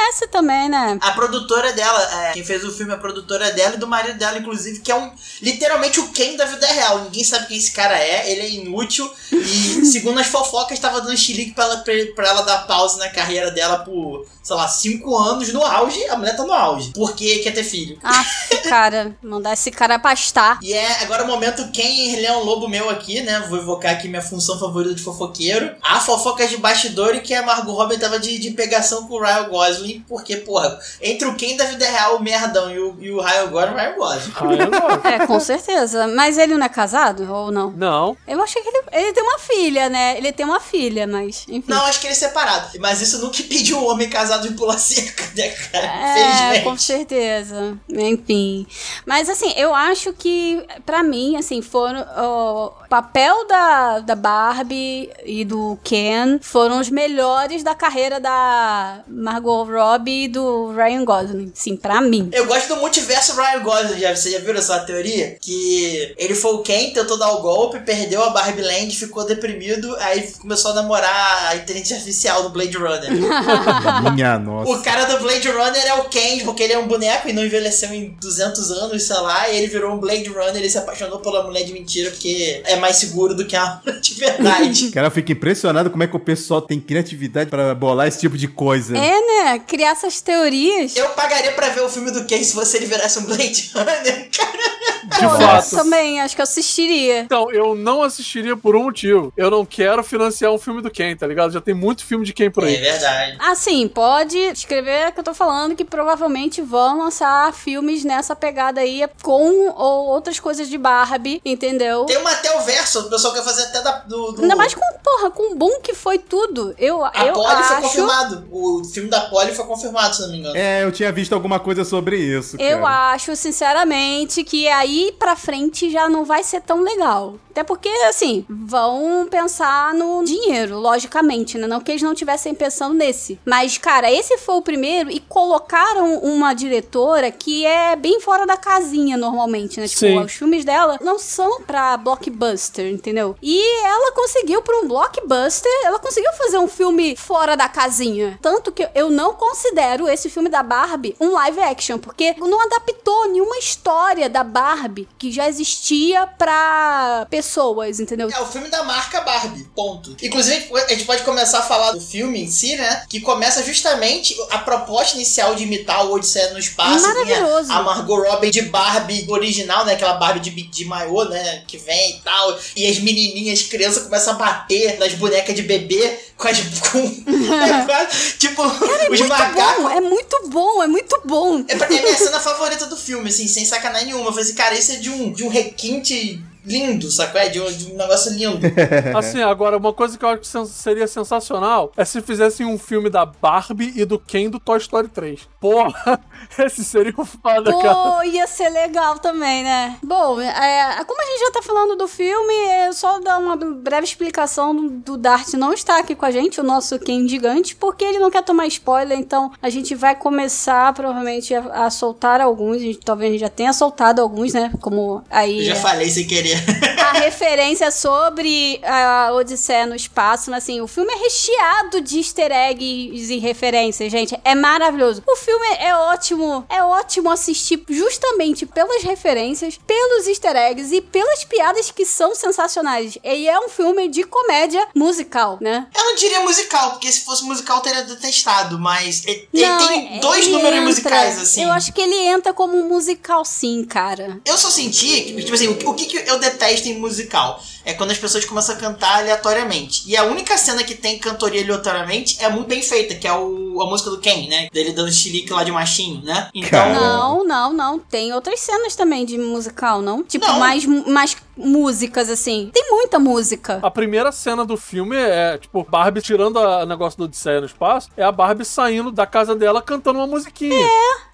é merece também, né? A produtora dela, é, quem fez o filme, é a produtora dela e do marido dela, inclusive, que é um literalmente o Ken da vida real. Ninguém sabe quem esse cara é, ele é inútil e, segundo as fofocas, estava dando xilique pra ela, pra, pra ela dar pausa na carreira dela por, sei lá, cinco anos no auge. A mulher tá no auge. Porque quer ter filho. Ah, cara, mandar esse cara pastar. E é agora o momento quem ele é um lobo meu aqui, né? Vou evocar aqui minha função favorita de fofoqueiro. A fofoca de bastidor e que a Margot Robbie tava de, de pegação com o Ryan Gosling. Porque, porra, entre o Ken da vida real, o merdão, e o, e o Ryan Gosling, o Ryan Gosling. Gosling. É, com certeza. Mas ele não é casado ou não? Não. Eu achei que ele, ele tem uma filha, né? Ele tem uma filha, mas enfim. Não, acho que ele é separado. Mas isso nunca impediu um homem casado de pular cerca, né, cara? É, com certeza. Enfim. Mas assim, eu acho que, pra mim, assim, foram. O papel da, da Barbie e do Ken foram os melhores da carreira da Margot Robbie e do Ryan Gosling. Sim, pra mim. Eu gosto do multiverso Ryan Gosling, já, você já viu essa teoria? Que ele foi o Ken, tentou dar o golpe, perdeu a Barbie Land, ficou deprimido, aí começou a namorar a inteligência artificial do Blade Runner. Minha nossa. o cara do Blade Runner é o Ken, porque ele é um boneco e não envelheceu em 200 anos, sei lá, e ele virou um Blade Runner e se apaixonou pela mulher de mentira porque é mais seguro do que a mulher de verdade. Cara, eu fico impressionado como é que o pessoal tem criatividade pra bolar esse tipo de coisa. É, né? Criar essas teorias. Eu pagaria pra ver o filme do Ken se você ele virasse um Blade Runner, cara. De fato. Também, acho que eu assistiria. Então, eu não assistiria por um motivo. Eu não quero financiar um filme do Ken, tá ligado? Já tem muito filme de Ken por É aí. verdade. Assim, pode escrever que eu tô falando que provavelmente vão lançar filmes nessa pegada aí com ou outras coisas de Barbie, entendeu? Tem uma até o verso, o pessoal quer fazer até da, do, do- Ainda mais com, porra, com o boom que foi tudo. Eu, A eu Polly foi acho. confirmado. O filme da Polly foi confirmado, se não me engano. É, eu tinha visto alguma coisa sobre isso. Eu cara. acho, sinceramente, que aí pra frente já não vai ser tão legal. Até porque, assim, vão pensar no dinheiro, logicamente, né? Não que eles não estivessem pensando nesse. Mas, cara, esse foi o primeiro e colocaram uma diretora que é bem fora da casinha, normalmente, né? Tipo, Sim. os filmes dela não são pra blockbuster, entendeu? E ela conseguiu, pra um blockbuster, ela conseguiu fazer um filme fora da casinha. Tanto que eu não considero esse filme da Barbie um live action, porque não adaptou nenhuma história da Barbie que já existia pra pessoas, entendeu? É o filme da marca Barbie, ponto. Inclusive, a gente pode começar a falar do filme em si, né? Que começa justamente a proposta inicial de imitar o Odisseia no Espaço. Maravilhoso. A, Margot Robbie de Barbie original, né? Aquela Barbie de, de maiô, né? Que vem e tal. E as menininhas, crianças, começam a bater nas bonecas de bebê com as... Com, é quase- tipo, os Muito macacos... bom, é muito bom, é muito bom. É, é minha cena favorita do filme, assim, sem sacanagem nenhuma. Eu falei assim, cara, isso é de um, de um requinte lindo, sacou? É de um, de um negócio lindo. Assim, agora, uma coisa que eu acho que seria sensacional é se fizessem um filme da Barbie e do Ken do Toy Story 3. Porra, esse seria um foda, cara. Pô, ia ser legal também, né? Bom, é, como a gente já tá falando do filme, é só dar uma breve explicação do, Dart não estar aqui com a gente, o nosso Ken gigante, porque ele não quer tomar spoiler, então a gente vai começar provavelmente a, a soltar alguns, a gente, talvez a gente já tenha soltado alguns, né? Como aí. Eu já falei sem querer. a referência sobre a Odisseia no espaço, mas assim, o filme é recheado de easter eggs e referências, gente. É maravilhoso. O filme é ótimo, é ótimo assistir justamente pelas referências, pelos easter eggs e pelas piadas que são sensacionais. E é um filme de comédia musical, né? Eu não diria musical, porque se fosse musical eu teria detestado, mas ele ele Não, tem é- dois ele números entra. musicais, assim. Eu acho que ele entra como um musical sim, cara. Eu só senti, tipo assim, o, o que, que eu detesto em musical? É quando as pessoas começam a cantar aleatoriamente. E a única cena que tem cantoria aleatoriamente é muito bem feita, que é o, a música do Ken, né? Dele dando chilique lá de machinho, né? Então. Não, não, não. Tem outras cenas também de musical, não? Tipo, não. mais, mais músicas, assim. Tem muita música. A primeira cena do filme é, tipo, Barbie tirando o negócio do Odisseia no espaço, é a Barbie saindo da casa dela cantando uma musiquinha.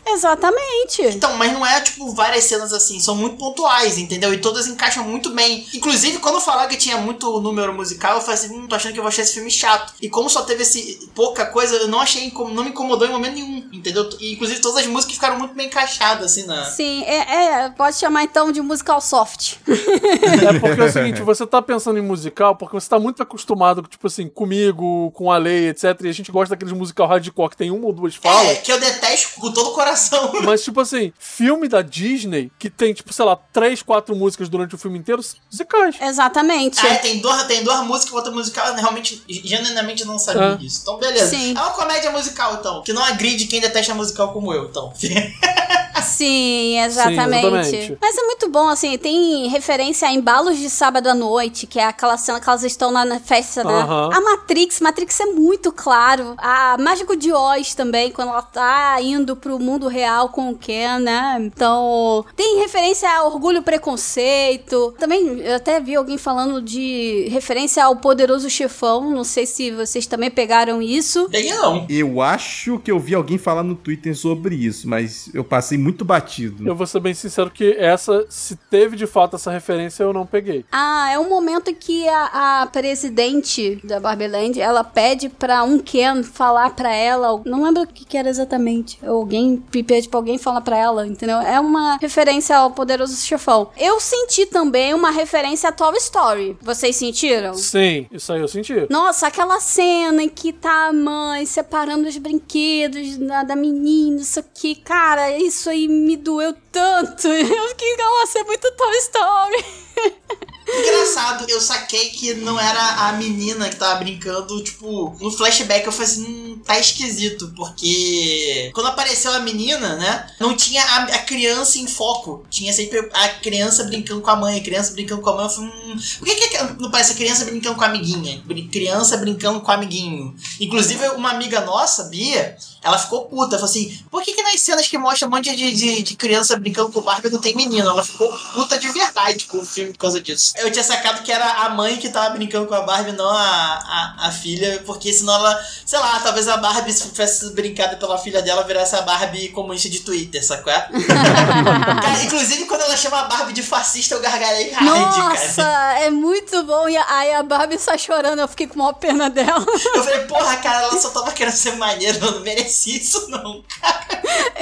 É, exatamente. Então, mas não é, tipo, várias cenas assim, são muito pontuais, entendeu? E todas encaixam muito bem. Inclusive, quando eu falar que tinha muito número musical, eu falei assim, hum, tô achando que eu vou achar esse filme chato. E como só teve esse pouca coisa, eu não achei, não me incomodou em momento nenhum, entendeu? E, inclusive, todas as músicas ficaram muito bem encaixadas, assim, na... Sim, é, é pode chamar então de musical soft. É porque é o seguinte, você tá pensando em musical porque você tá muito acostumado, tipo assim, comigo, com a lei, etc. E a gente gosta daqueles musical hardcore que tem uma ou duas falas. É, que eu detesto com todo o coração. Mas, tipo assim, filme da Disney que tem, tipo, sei lá, três, quatro músicas durante o filme inteiro, musicais. Exatamente. Ah, é, tem duas, tem duas músicas e outra musical, realmente, genuinamente não sabia é. disso. Então, beleza. Sim. É uma comédia musical, então, que não agride quem detesta musical como eu, então. Sim, exatamente. Sim, exatamente. Mas é muito bom, assim, tem referência a embalos de sábado à noite, que é aquela cena que elas estão na festa, né? Uhum. A Matrix, Matrix é muito claro. A Mágico de Oz também, quando ela tá indo pro mundo real com o Ken, né? Então, tem referência a Orgulho Preconceito. Também, eu até vi alguém falando de referência ao Poderoso Chefão. Não sei se vocês também pegaram isso. Peguei não. Eu acho que eu vi alguém falar no Twitter sobre isso, mas eu passei muito batido. Eu vou ser bem sincero que essa, se teve de fato essa referência, eu não peguei. Ah, é um momento que a, a presidente da Barbieland, ela pede pra um Ken falar pra ela, não lembro o que, que era exatamente, alguém pede pra alguém falar pra ela, entendeu? É uma referência ao Poderoso Chefão. Eu senti também uma referência a Toy Story. Vocês sentiram? Sim, isso aí eu senti. Nossa, aquela cena em que tá a mãe separando os brinquedos da, da menina, isso aqui, cara, isso aí me doeu tanto. Eu fiquei, nossa, é muito Toy Story. Engraçado, eu saquei que não era a menina que tava brincando, tipo, no flashback eu falei assim, hum, tá esquisito, porque quando apareceu a menina, né, não tinha a, a, criança em foco, tinha sempre a criança brincando com a mãe, a criança brincando com a mãe, eu falei, hum, por que, que não parece a criança brincando com a amiguinha? Criança brincando com o amiguinho. Inclusive, uma amiga nossa, Bia, ela ficou puta, falou assim, por que que nas cenas que mostra um monte de, de, de criança brincando com o Barbie não tem menino? Ela ficou puta de verdade com o filme por causa disso eu tinha sacado que era a mãe que tava brincando com a Barbie, não a, a, a filha, porque senão ela, sei lá, talvez a Barbie, se tivesse brincado pela filha dela, virasse a Barbie comunista de Twitter, sacou? É? cara, inclusive, quando ela chama a Barbie de fascista, eu gargalhei hard, Nossa, cara. é muito bom. E aí a Barbie sai chorando, eu fiquei com uma pena dela. Eu falei, porra, cara, ela só tava querendo ser maneira, eu não merecia isso não, cara.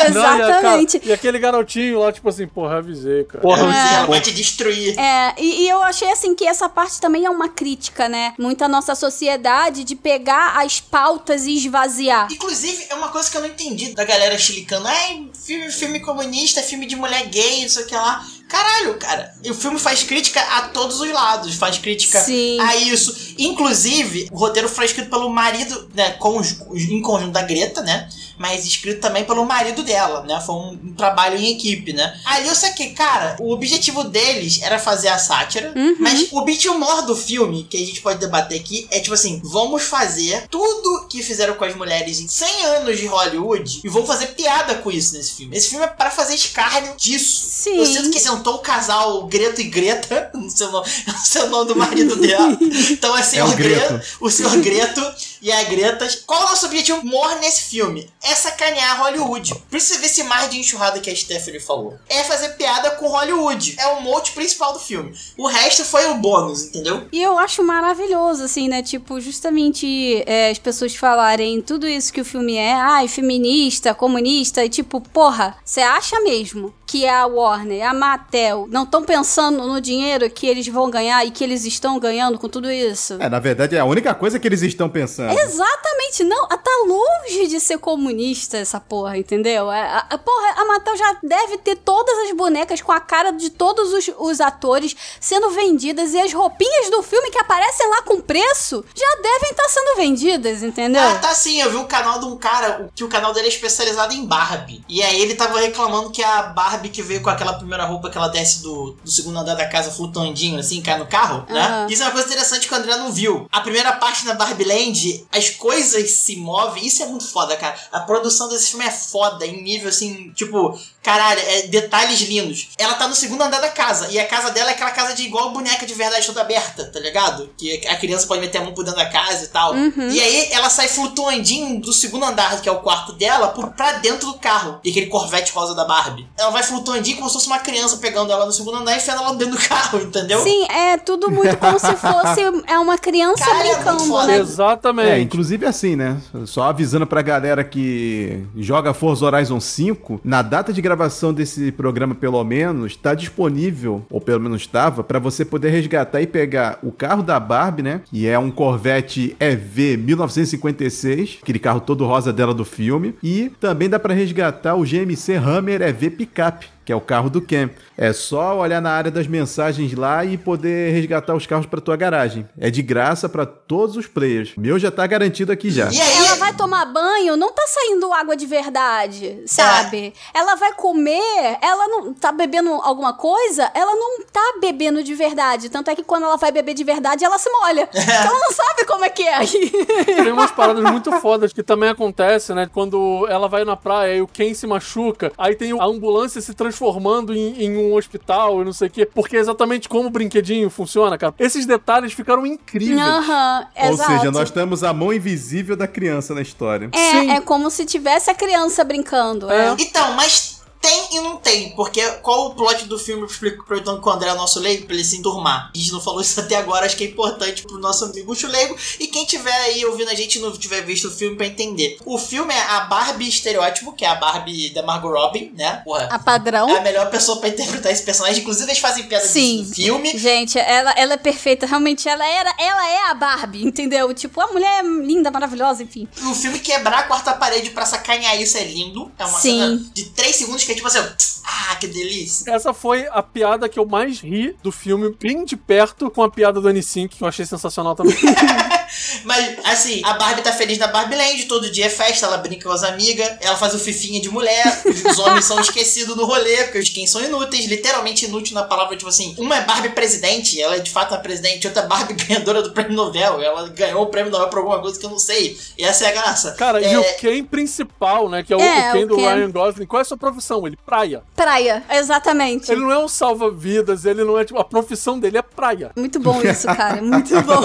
Exatamente. Não, e, a, cara, e, aquele garotinho lá, tipo assim, porra, avisei, cara. Porra, é, ela vai te destruir. É, e, e eu achei assim que essa parte também é uma crítica, né? Muito a nossa sociedade de pegar as pautas e esvaziar. Inclusive, é uma coisa que eu não entendi da galera chilicando. Ai, filme, filme comunista, filme de mulher gay, não sei o que lá. Caralho, cara. E o filme faz crítica a todos os lados. Faz crítica Sim. a isso. Inclusive, o roteiro foi escrito pelo marido, né? Com os, em conjunto da Greta, né? Mas escrito também pelo marido dela, né? Foi um, um trabalho em equipe, né? Ali eu saquei, cara, o objetivo deles era fazer a sátira, uhum. mas o beat humor do filme, que a gente pode debater aqui, é tipo assim: vamos fazer tudo que fizeram com as mulheres em 100 anos de Hollywood e vamos fazer piada com isso nesse filme. Esse filme é para fazer escárnio disso. Sim. Eu sinto que sentou o casal Greto e Greta, no seu nome, no seu nome do marido dela. Então é senhor é o Greto. Greto, o senhor Greto e a Greta. Qual é o nosso objetivo humor nesse filme? É sacanear Hollywood. Precisa ver esse mar de enxurrada que a Stephanie falou. É fazer piada com Hollywood. É o mote principal do filme. O resto foi o bônus, entendeu? E eu acho maravilhoso, assim, né? Tipo, justamente é, as pessoas falarem tudo isso que o filme é, ai, feminista, comunista, e tipo, porra, você acha mesmo que a Warner, a Mattel, não estão pensando no dinheiro que eles vão ganhar e que eles estão ganhando com tudo isso? É, na verdade, é a única coisa que eles estão pensando. Exatamente, não. Tá longe de ser comunista essa porra, entendeu? A, a, a porra, a Mattel já deve ter todas as bonecas com a cara de todos os, os atores sendo vendidas e as roupinhas do filme que aparecem lá com preço já devem estar tá sendo vendidas, entendeu? Ah, tá sim. Eu vi um canal de um cara que o canal dele é especializado em Barbie. E aí ele tava reclamando que a Barbie que veio com aquela primeira roupa que ela desce do, do segundo andar da casa flutuandinho, assim, cai no carro, uhum. né? Isso é uma coisa interessante que o André não viu. A primeira parte na Barbie Land, as coisas se movem. Isso é muito foda, cara. A produção desse filme é foda, em nível assim, tipo, caralho, é detalhes lindos. Ela tá no segundo andar da casa. E a casa dela é aquela casa de igual boneca de verdade toda aberta, tá ligado? Que a criança pode meter a mão por dentro da casa e tal. Uhum. E aí ela sai flutuandinho do segundo andar, que é o quarto dela, por, pra dentro do carro. E aquele Corvette rosa da Barbie. Ela vai flutuandinho como se fosse uma criança pegando ela no segundo andar e enfiando ela dentro do carro, entendeu? Sim, é tudo muito como se fosse é uma criança Cara, é brincando, é né? Exatamente. É, inclusive assim, né? Só avisando pra galera que joga Forza Horizon 5, na data de gravação desse programa, pelo menos, tá disponível, ou pelo menos estava, para você poder resgatar e pegar o carro da Barbie, né? Que é um Corvette EV 1956, aquele carro todo rosa dela do filme. E também dá para resgatar o GMC Hammer EV Pickup, que é o carro do Ken. É só olhar na área das mensagens lá e poder resgatar os carros para tua garagem. É de graça para todos os players. O meu já tá garantido aqui já. E aí? Ela vai tomar banho, não tá saindo água de verdade, sabe? É. Ela vai comer, ela não tá bebendo alguma coisa, ela não tá bebendo de verdade. Tanto é que quando ela vai beber de verdade, ela se molha. ela não sabe como é que é. Tem umas paradas muito fodas que também acontecem, né? Quando ela vai na praia e o Ken se machuca, aí tem a ambulância se transformando transformando em, em um hospital e não sei o quê, porque é exatamente como o brinquedinho funciona, cara. Esses detalhes ficaram incríveis. Aham, uhum, Ou seja, nós temos a mão invisível da criança na história. É, Sim. é como se tivesse a criança brincando. É. é. Então, mas tem e não tem, porque qual o plot do filme, eu explico aproveitando que o André é nosso leigo, pra ele se enturmar. A gente não falou isso até agora, acho que é importante pro nosso amigo leigo e quem tiver aí ouvindo a gente e não tiver visto o filme pra entender. O filme é a Barbie estereótipo, que é a Barbie da Margot Robbie, né? Porra, a padrão. É a melhor pessoa pra interpretar esse personagem, inclusive eles fazem piada Sim. no filme. Gente, ela, ela é perfeita, realmente, ela era, ela é a Barbie, entendeu? Tipo, a mulher linda, maravilhosa, enfim. O filme quebrar a quarta parede pra sacanear isso é lindo. É uma Sim. cena de três segundos que é tipo assim, ah, que delícia. Essa foi a piada que eu mais ri do filme, bem de perto com a piada do N5, que eu achei sensacional também. Mas, assim, a Barbie tá feliz na Barbie Land, todo dia é festa, ela brinca com as amigas, ela faz o fifinha de mulher, os homens são esquecidos no rolê, porque os quem são inúteis, literalmente inútil na palavra, tipo assim, uma é Barbie presidente, ela é de fato a presidente, outra é Barbie ganhadora do prêmio Nobel, ela ganhou o prêmio Nobel por alguma coisa que eu não sei, e essa é a graça. Cara, é... e o Ken principal, né, que é o, é, o Ken o do Ken. Ryan Gosling, qual é a sua profissão? Ele praia. Praia, exatamente. Ele não é um salva-vidas, ele não é, tipo, a profissão dele é praia. Muito bom isso, cara, muito bom.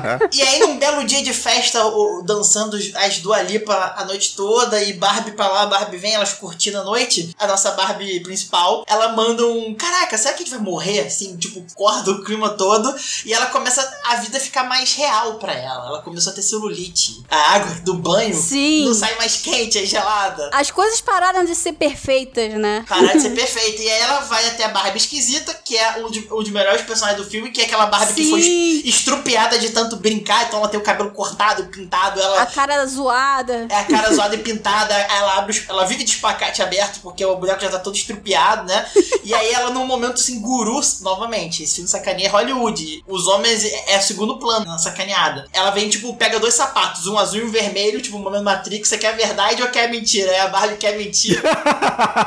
e aí, num belo dia de festa, o, dançando as Dua Lipa a noite toda e Barbie pra lá, Barbie vem, elas curtindo a noite. A nossa Barbie principal, ela manda um: Caraca, será que a gente vai morrer? Assim, tipo, corda o clima todo. E ela começa a vida ficar mais real pra ela. Ela começou a ter celulite. A água do banho Sim. não sai mais quente, é gelada. As coisas pararam de ser perfeitas, né? Pararam de ser perfeitas. E aí ela vai até a Barbie esquisita, que é um, de, um dos melhores personagens do filme, que é aquela Barbie Sim. que foi estrupiada de tanto brincar, então ela tem o cabelo cortado, pintado, ela. A cara zoada. É a cara zoada e pintada, ela abre. Ela vive de espacate aberto, porque o boneco já tá todo estrupiado, né? E aí ela, num momento assim, guru, novamente, esse filme sacaneia é Hollywood. Os homens é, segundo plano na sacaneada. Ela vem, tipo, pega dois sapatos, um azul e um vermelho, tipo, um momento Matrix, você quer verdade ou quer mentira? É a Barbie quer mentira.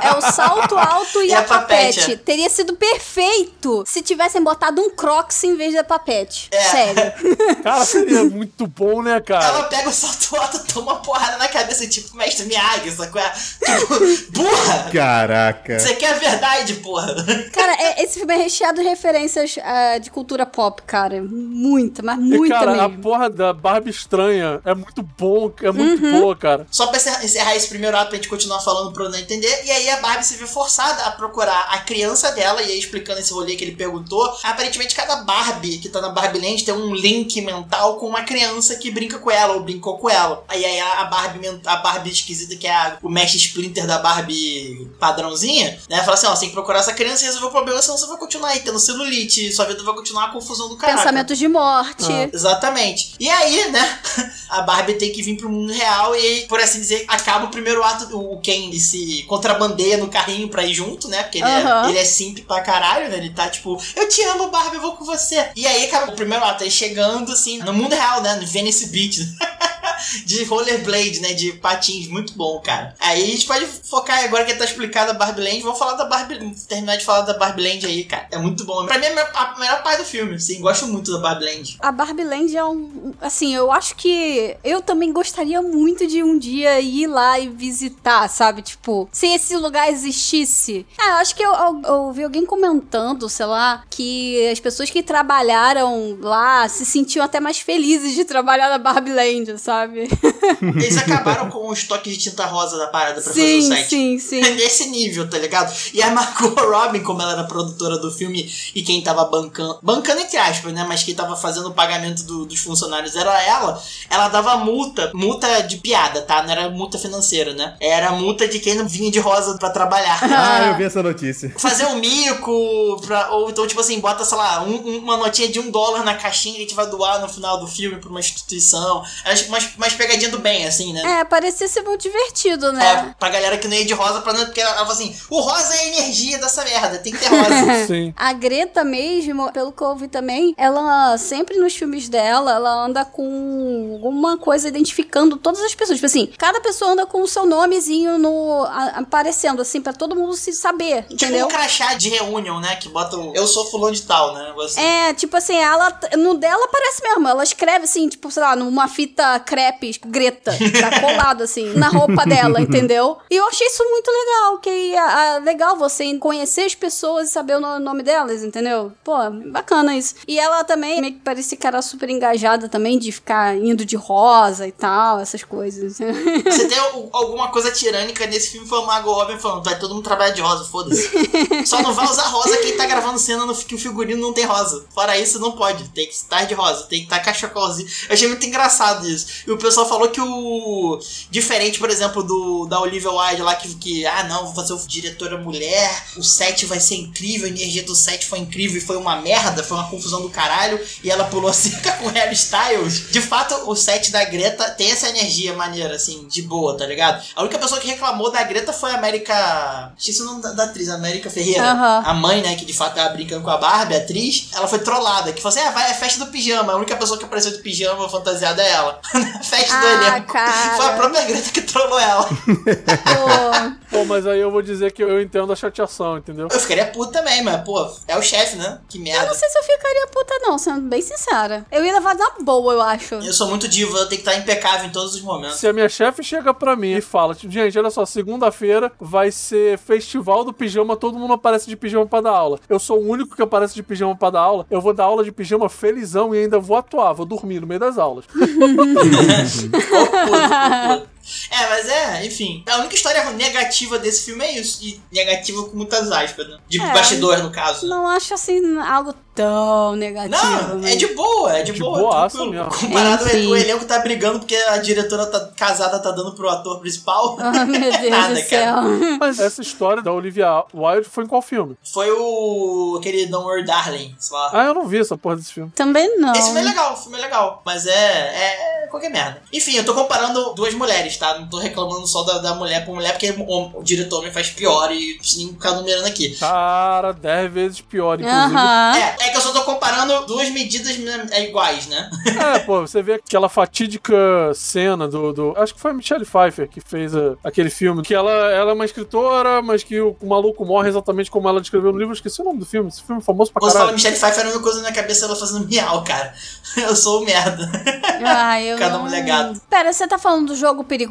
É o salto alto e, e a, a papete. papete. Teria sido perfeito se tivessem botado um crocs em vez da papete. É. Sério. Cara, seria muito bom, né, cara? Ela pega o salto alto, toma uma porrada na cabeça, tipo, mestre Miyagi, sacou? Tipo, burra! Caraca. Você quer a verdade, porra? Cara, é, esse filme é recheado de referências uh, de cultura pop, cara. Muita, mas muita e, cara, mesmo. a porra da Barbie estranha é muito bom, é muito uhum. boa, cara. Só pra encerrar esse primeiro ato pra gente continuar falando pro não entender, e aí a Barbie se vê forçada a procurar a criança dela, e aí explicando esse rolê que ele perguntou, aparentemente cada Barbie que tá na Barbie Land tem um link mental mental com uma criança que brinca com ela ou brincou com ela. Aí, aí a Barbie, a Barbie esquisita, que é a, o mesh splinter da Barbie padrãozinha, né? Fala assim: ó, você tem que procurar essa criança e resolver o problema, senão você vai continuar aí tendo celulite, sua vida vai continuar a confusão do caralho. Pensamentos de morte. Ah. Exatamente. E aí, né? A Barbie tem que vir pro mundo real e, por assim dizer, acaba o primeiro ato. O Ken ele se contrabandeia no carrinho pra ir junto, né? Porque ele, é, ele é simp pra caralho, né? Ele tá tipo, eu te amo, Barbie, eu vou com você. E aí acaba o primeiro ato, ele chegando assim, no mundo real, né? Venice Beach. de rollerblade, né? De patins, muito bom, cara. Aí a gente pode focar agora que tá explicado a Barbie Land, vamos falar da Barbie, terminar de falar da Barbie Land aí, cara. É muito bom. Pra mim é a melhor parte do filme, sim, gosto muito da Barbie Land. A Barbie Land é um, assim, eu acho que eu também gostaria muito de um dia ir lá e visitar, sabe? Tipo, se esse lugar existisse. Ah, eu acho que eu, eu, eu ouvi alguém comentando, sei lá, que as pessoas que trabalharam lá se sentiam até mais felizes de trabalhar na Barbie Land, sabe? Eles acabaram com o estoque de tinta rosa da parada pra sim, fazer o site. Sim, sim, Nesse nível, tá ligado? E a Margot Robin, como ela era produtora do filme e quem tava bancando, bancando entre aspas, né? Mas quem tava fazendo o pagamento do, dos funcionários era ela, ela dava multa, multa de piada, tá? Não era multa financeira, né? Era multa de quem não vinha de rosa pra trabalhar. Ah, eu vi essa notícia. Fazer um mico, pra, ou então, tipo assim, bota, sei lá, um, uma notinha de um dólar na caixinha que a gente vai doar no final do filme pra uma instituição. Umas, umas pegadinhas do bem, assim, né? É, parecia ser muito divertido, né? É, pra galera que não ia de rosa, pra não, porque ela fala assim, o rosa é a energia dessa merda, tem que ter rosa. Sim. A Greta mesmo, pelo que eu ouvi também, ela sempre nos filmes dela, ela anda com alguma coisa identificando todas as pessoas. Tipo assim, cada pessoa anda com o seu nomezinho no, a, aparecendo, assim, pra todo mundo se saber, tipo entendeu? um crachá de reunião, né? Que bota o eu sou fulano de tal, né? Assim. É, tipo assim, ela, no dela parece mesmo, ela escreve assim, tipo, sei lá, numa fita crepe, Greta, tá colado assim, na roupa dela, entendeu? E eu achei isso muito legal, que é legal você conhecer as pessoas e saber o nome delas, entendeu? Pô, bacana isso. E ela também meio que parecia que era super engajada também de ficar indo de rosa e tal, essas coisas. Você tem alguma coisa tirânica nesse filme foi o Margot Robin falando, vai todo mundo trabalhar de rosa, foda-se. Só não vai usar rosa quem tá gravando cena no que o figurino não tem rosa. Fora isso, não pode. Tem que estar de rosa, tem que estar cachacolzinho. Eu achei muito engraçado isso. E o pessoal falou que o. Diferente, por exemplo, do da Olivia Wilde lá, que, que ah, não, vou fazer o diretora mulher, o set vai ser incrível, a energia do set foi incrível e foi uma merda, foi uma confusão do caralho, e ela pulou a cerca com Harry Styles. De fato, o set da Greta tem essa energia maneira, assim, de boa, tá ligado? A única pessoa que reclamou da Greta foi a América. Esqueci o nome da, da atriz, América Ferreira. Uhum. A mãe, né, que de fato tava brincando com a Barbie, a atriz. Ela foi trollada, que falou assim: ah, vai, é festa do pijama. A única pessoa que apareceu de pijama fantasiada é ela. Festa Ah, do elenco. cara. Foi a própria Greta que trollou ela. Pô, Pô, mas aí eu vou dizer que eu entendo a chateação, entendeu? Eu ficaria puto também, mas, pô, é o chefe, né? Que eu merda. não sei se eu ficaria puta, não, sendo bem sincera. Eu ia levar na boa, eu acho. Eu sou muito diva, eu tenho que estar impecável em todos os momentos. Se a minha chefe chega pra mim e fala, tipo, gente, olha só, segunda-feira vai ser festival do pijama, todo mundo aparece de pijama pra dar aula. Eu sou o único que aparece de pijama pra dar aula. Eu vou dar aula de pijama felizão e ainda vou atuar, vou dormir no meio das aulas. Ficou puto, ficou puto. É, mas é, enfim. A única história negativa desse filme é isso. E negativa com muitas aspas, né? De É. bastidor, no caso. Não acho assim algo tão negativo. Não, mas- é de boa, é de, De boa. boaça tranquilo. mesmo. Comparado Enfim. o elenco tá brigando porque a diretora tá casada tá dando pro ator principal. Ah, meu Deus Nada, do céu. Mas essa história da Olivia Wilde foi em qual filme? Foi o aquele Don't Worry Darling, sei lá. Ah, eu não vi essa porra desse filme. Também não. Esse filme é legal, o filme é legal. Mas é, é qualquer merda. Enfim, eu tô comparando duas mulheres, tá? Não tô reclamando só da, da mulher por mulher, porque o, o diretor me faz pior e preciso nem ficar numerando aqui. Cara, 10 vezes pior, inclusive. Aham. É, é que eu só tô comparando duas medidas é, iguais, né? É, pô, você vê aquela fatídica cena do. do- acho que foi a Michelle Pfeiffer que fez a- aquele filme. Que ela, ela é uma escritora, mas que o, o maluco morre exatamente como ela descreveu no livro. Eu esqueci o nome do filme. Esse filme é famoso pra Quando você fala caralho. Michelle Pfeiffer, a única coisa na minha cabeça é ela fazendo miau, cara. Eu sou o merda. Ai, eu cada mulher gato. Pera, você tá falando do jogo perigoso?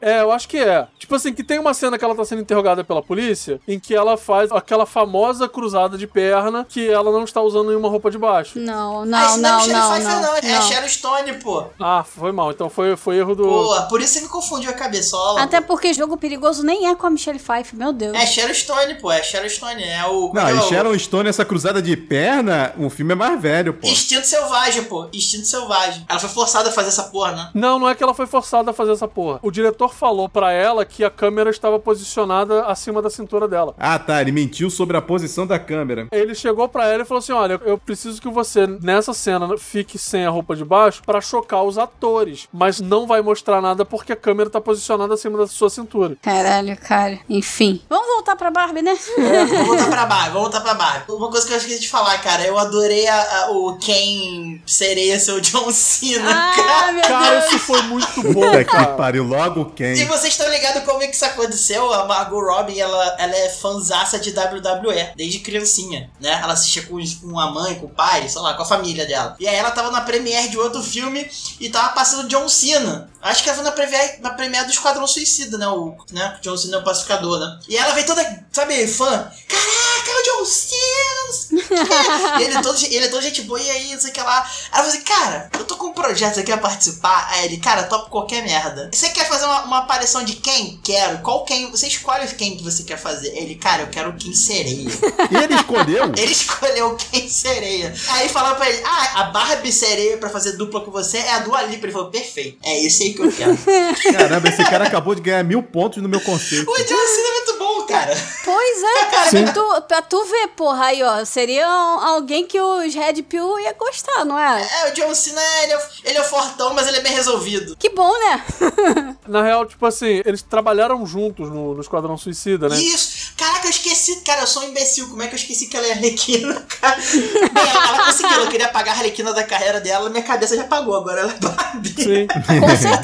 É, eu acho que é. Tipo assim, que tem uma cena que ela tá sendo interrogada pela polícia, em que ela faz aquela famosa cruzada de perna que ela não está usando nenhuma roupa de baixo. Não, ah, não, isso não, é Michelle não, Pfeiffer, não. É a Sharon Stone, pô. Ah, foi mal. Então foi, foi erro do. Pô, por isso você me confundiu a cabeçola. Até pô. porque jogo perigoso nem é com a Michelle Pfeiffer, meu Deus. É Sharon Stone, pô. É Sharon Stone. É o. Não, é e o- Sharon Stone, essa cruzada de perna, o filme é mais velho, pô. Instinto selvagem, pô. Instinto selvagem. Ela foi forçada a fazer essa porra, né? Não, não é que ela foi forçada a fazer essa porra. O diretor falou pra ela que a câmera estava posicionada acima da cintura dela. Ah, tá, ele mentiu sobre a posição da câmera. Ele chegou pra ela e falou assim: Olha, eu preciso que você, nessa cena, fique sem a roupa de baixo pra chocar os atores. Mas não vai mostrar nada porque a câmera tá posicionada acima da sua cintura. Caralho, cara. Enfim. Vamos voltar pra Barbie, né? Vamos voltar pra Barbie, vamos voltar pra Barbie. Uma coisa que eu esqueci de falar, cara. Eu adorei a- a- o Ken sereia seu John Cena, cara. ah, meu Cara, Deus. isso foi muito bom, Puta que cara. pariu, logo quem? vocês estão ligados como é que isso aconteceu? A Margot Robbie, ela, ela é fanzaça de WWE, desde criancinha, né? Ela assistia com, com a mãe, com o pai, sei lá, com a família dela. E aí ela tava na premiere de outro filme e tava passando John Cena. Acho que ela foi na premiere, na premiere do Esquadrão Suicida, né? O né? John Cena é o pacificador, né? E ela veio toda, sabe, fã. Caraca, é o John Cena! e ele é, todo, ele é todo gente boa, e aí, não sei o que lá. Ela falou assim, cara, eu tô com um projeto, você quer participar? Aí ele, cara, topo qualquer merda. Você quer fazer uma, uma aparição de quem? Quero. Qual quem? Você escolhe quem que você quer fazer. Ele, cara, eu quero quem sereia. E ele escolheu? Ele escolheu quem sereia. Aí falaram pra ele, ah, a Barbie sereia pra fazer dupla com você é a Dua Lipa. Ele falou, perfeito, é esse aí que eu quero. Caramba, esse cara acabou de ganhar mil pontos no meu conceito. o John Cena é muito bom, cara. Pois é, cara. Pra tu, pra tu ver, porra, aí, ó. Seria um- alguém que os Red Pill ia gostar, não é? É, o John Cena, ele é, ele é fortão, mas ele é bem resolvido. Que bom, né? Na real, tipo assim, eles trabalharam juntos no, no Esquadrão Suicida, né? Isso! Caraca, eu esqueci, cara, eu sou um imbecil. Como é que eu esqueci que ela é Arlequina, cara? Bem, ela, ela conseguiu, eu queria apagar a Arlequina da carreira dela, minha cabeça já apagou, agora ela é Barbie. Sim. Com certeza.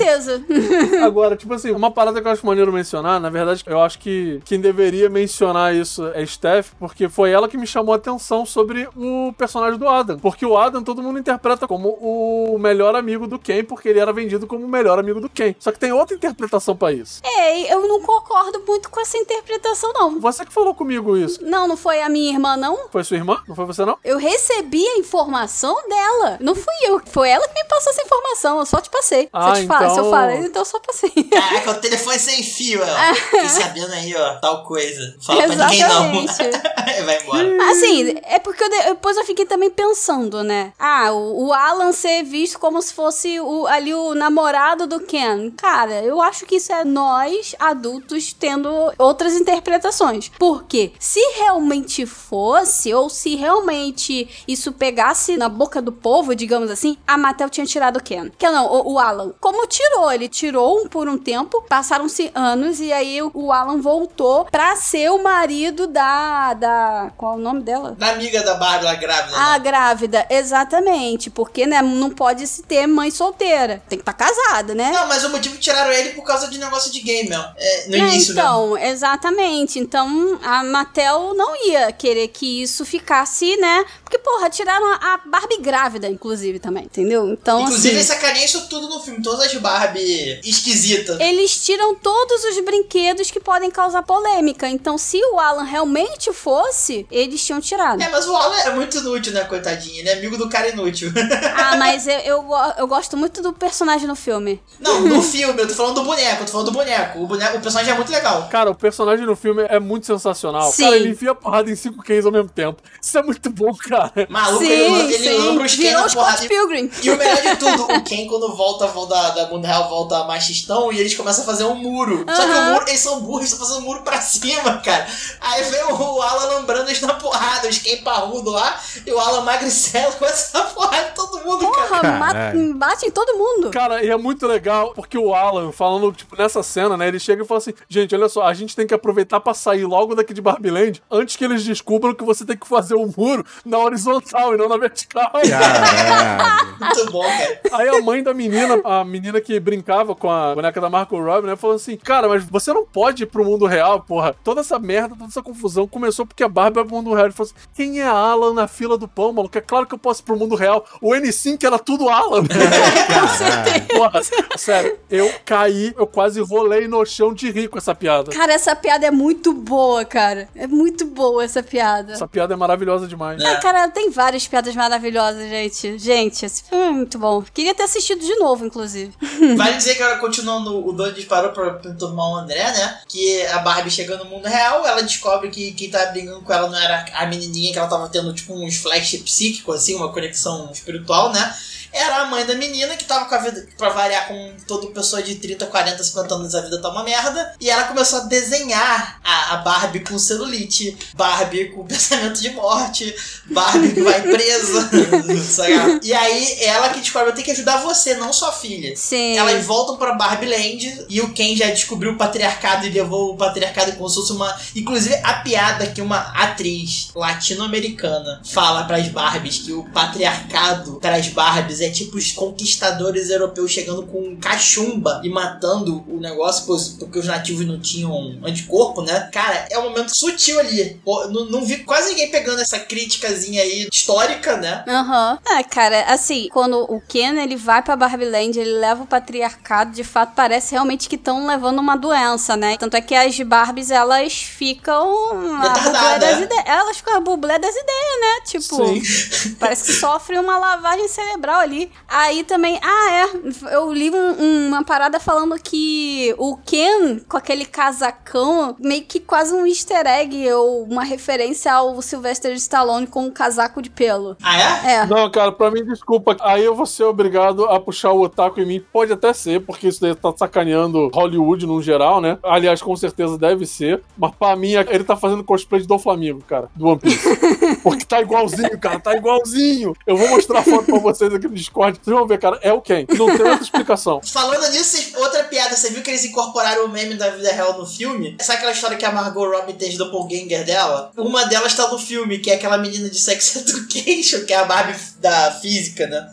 Agora, tipo assim, uma parada que eu acho maneiro mencionar, na verdade, eu acho que quem deveria mencionar isso é Steph, porque foi ela que me chamou a atenção sobre o personagem do Adam. Porque o Adam todo mundo interpreta como o melhor amigo do Ken, porque ele era vendido como o melhor amigo do Ken. Só que tem outra interpretação pra isso. É, eu não concordo muito com essa interpretação, não. Você que falou comigo isso. Não, não foi a minha irmã, não. Foi sua irmã? Não foi você, não? Eu recebi a informação dela. Não fui eu. Foi ela que me passou essa informação. Eu só te passei. Ah, se, eu fa- se eu então- falei, então eu só passei. Caraca, o telefone sem fio, ó. Fiquei sabendo aí, ó, tal coisa. Fala pra ninguém não. Exatamente. Vai embora. Assim, é porque eu de- depois eu fiquei também pensando, né? Ah, o, o Alan ser visto como se fosse o, ali o namorado do Ken. Cara, eu acho que isso é nós, adultos, tendo outras interpretações. Porque se realmente fosse, ou se realmente isso pegasse na boca do povo, digamos assim, a Mattel tinha tirado o Ken. Ken não, o, o Alan. Como tirou? Ele tirou um por um tempo, passaram-se anos, e aí o, Alan voltou pra ser o marido da. da. Qual é o nome dela? Da amiga da Barbie lá grávida. A né? grávida, exatamente. Porque, né, não pode se ter mãe solteira. Tem que estar casada, né? Não, mas o motivo que tiraram ele por causa de negócio de game, meu. É, no É, início, né? então, exatamente. Então, a Mattel não ia querer que isso ficasse, né? Porque, porra, tiraram a a Barbie grávida, inclusive, também, entendeu? Então, Inclusive, assim... sacaneia isso tudo no filme. Todas as Barbie esquisitas. Eles tiram todos os brinquedos que podem causar polêmica. Então, se o Alan realmente fosse, eles tinham tirado. É, mas o Alan é muito inútil, né, coitadinho? Ele é amigo do cara inútil. Ah, mas eu, eu, eu gosto muito do personagem no filme. Não, no filme, eu tô falando do boneco, eu tô falando do boneco. O, boneco, o personagem é muito legal. Cara, o personagem no filme é muito sensacional. Sim. Cara, ele enfia a porrada em cinco Kens ao mesmo tempo. Isso é muito bom, cara. Maluco, sim, ele, ele sim. lambra os Ken na porrada. E, e o melhor de tudo, o Ken quando volta, volta da, da mundo real, volta machistão e eles começam a fazer um muro. Só que o muro, eles são burros, eles estão fazendo um muro pra cima, cara. Aí vem o, Alan lambrando eles na porrada, os Ken parrudo lá, e o Alan magricelo começa a porrada em todo mundo, cara. Porra, mata- Caralho. bate em todo mundo. Cara, e é muito legal, porque o Alan, falando, tipo, nessa cena, né, ele chega e fala assim, gente, olha só, a gente tem que aproveitar pra sair logo daqui de Barbieland, antes que eles descubram que você tem que fazer o muro na horizontal e não na vertical. Caralho. Muito bom, cara. Aí a mãe da menina, a menina que brincava com a boneca da Marco Robbie, né, falou assim, cara, mas você não pode ir pro mundo real, porra. Toda essa merda, toda essa confusão começou porque a Barbie vai pro mundo real. Ele falou assim: quem é Alan na fila do pão, maluco? É claro que eu posso ir pro mundo real. O N5 era tudo Alan. Com certeza. Porra, sério, eu caí, eu quase rolei no chão de rir com essa piada. Cara, essa piada é muito boa, cara. É muito boa essa piada. Essa piada é maravilhosa demais. Ah, cara, tem várias piadas maravilhosas, gente. Gente, esse filme é muito bom. Queria ter assistido de novo, inclusive. Vale dizer que agora, continuando, o Donnie disparou pra, pra turmar o André, né? Que a Barbie chega no mundo real, ela descobre que quem tá brigando com ela não era a menininha, que ela tava tendo, tipo, uns flash psíquico, assim, uma conexão espiritual, né? Era a mãe da menina que tava com a vida, pra variar com toda pessoa de 30, 40, 50 anos, a vida tá uma merda. E ela começou a desenhar a, a Barbie com celulite, Barbie com pensamento de morte, Barbie que vai presa. e aí ela que descobre, eu tenho que ajudar você, não sua filha. Sim. Elas voltam pra Barbie Land e o Ken já descobriu o patriarcado e levou o patriarcado como se fosse uma. Inclusive, a piada que uma atriz latino-americana fala pras Barbies que o patriarcado pras Barbies é tipo os conquistadores europeus chegando com cachumba e matando o negócio porque os nativos não tinham anticorpo, né? Cara, é um momento sutil ali. Pô, não, não vi quase ninguém pegando essa criticazinha aí histórica, né? Aham. Uhum. É, cara, assim, quando o Ken ele vai pra Barbie Land, ele leva o patriarcado, de fato parece realmente que estão levando uma doença, né? Tanto é que as Barbies, elas ficam a bublé das né? ideias. Elas ficam a bublé das ideias, né? Tipo, Sim. parece que sofrem uma lavagem cerebral ali. Aí também, ah, é, eu li um, uma parada falando que o Ken, com aquele casacão, meio que quase um easter egg ou uma referência ao Sylvester Stallone com um casaco de pelo. Ah, é? É. Não, cara, pra mim, desculpa. Aí eu vou ser obrigado a puxar o otaku em mim. Pode até ser, porque isso daí tá sacaneando Hollywood no geral, né? Aliás, com certeza deve ser. Mas pra mim, ele tá fazendo cosplay de Dom Flamingo, cara, do One Piece. porque tá igualzinho, cara, tá igualzinho. Eu vou mostrar a foto pra vocês aqui no Discord. Vocês vão ver, cara, é o Ken. Não tem outra explicação. Falando nisso, outra piada, você viu que eles incorporaram o meme da vida real no filme? Sabe aquela história que a Margot Robbie tem de doppelganger dela? Uma delas tá no filme, que é aquela menina de Sex Education, que é a Barbie da física, né?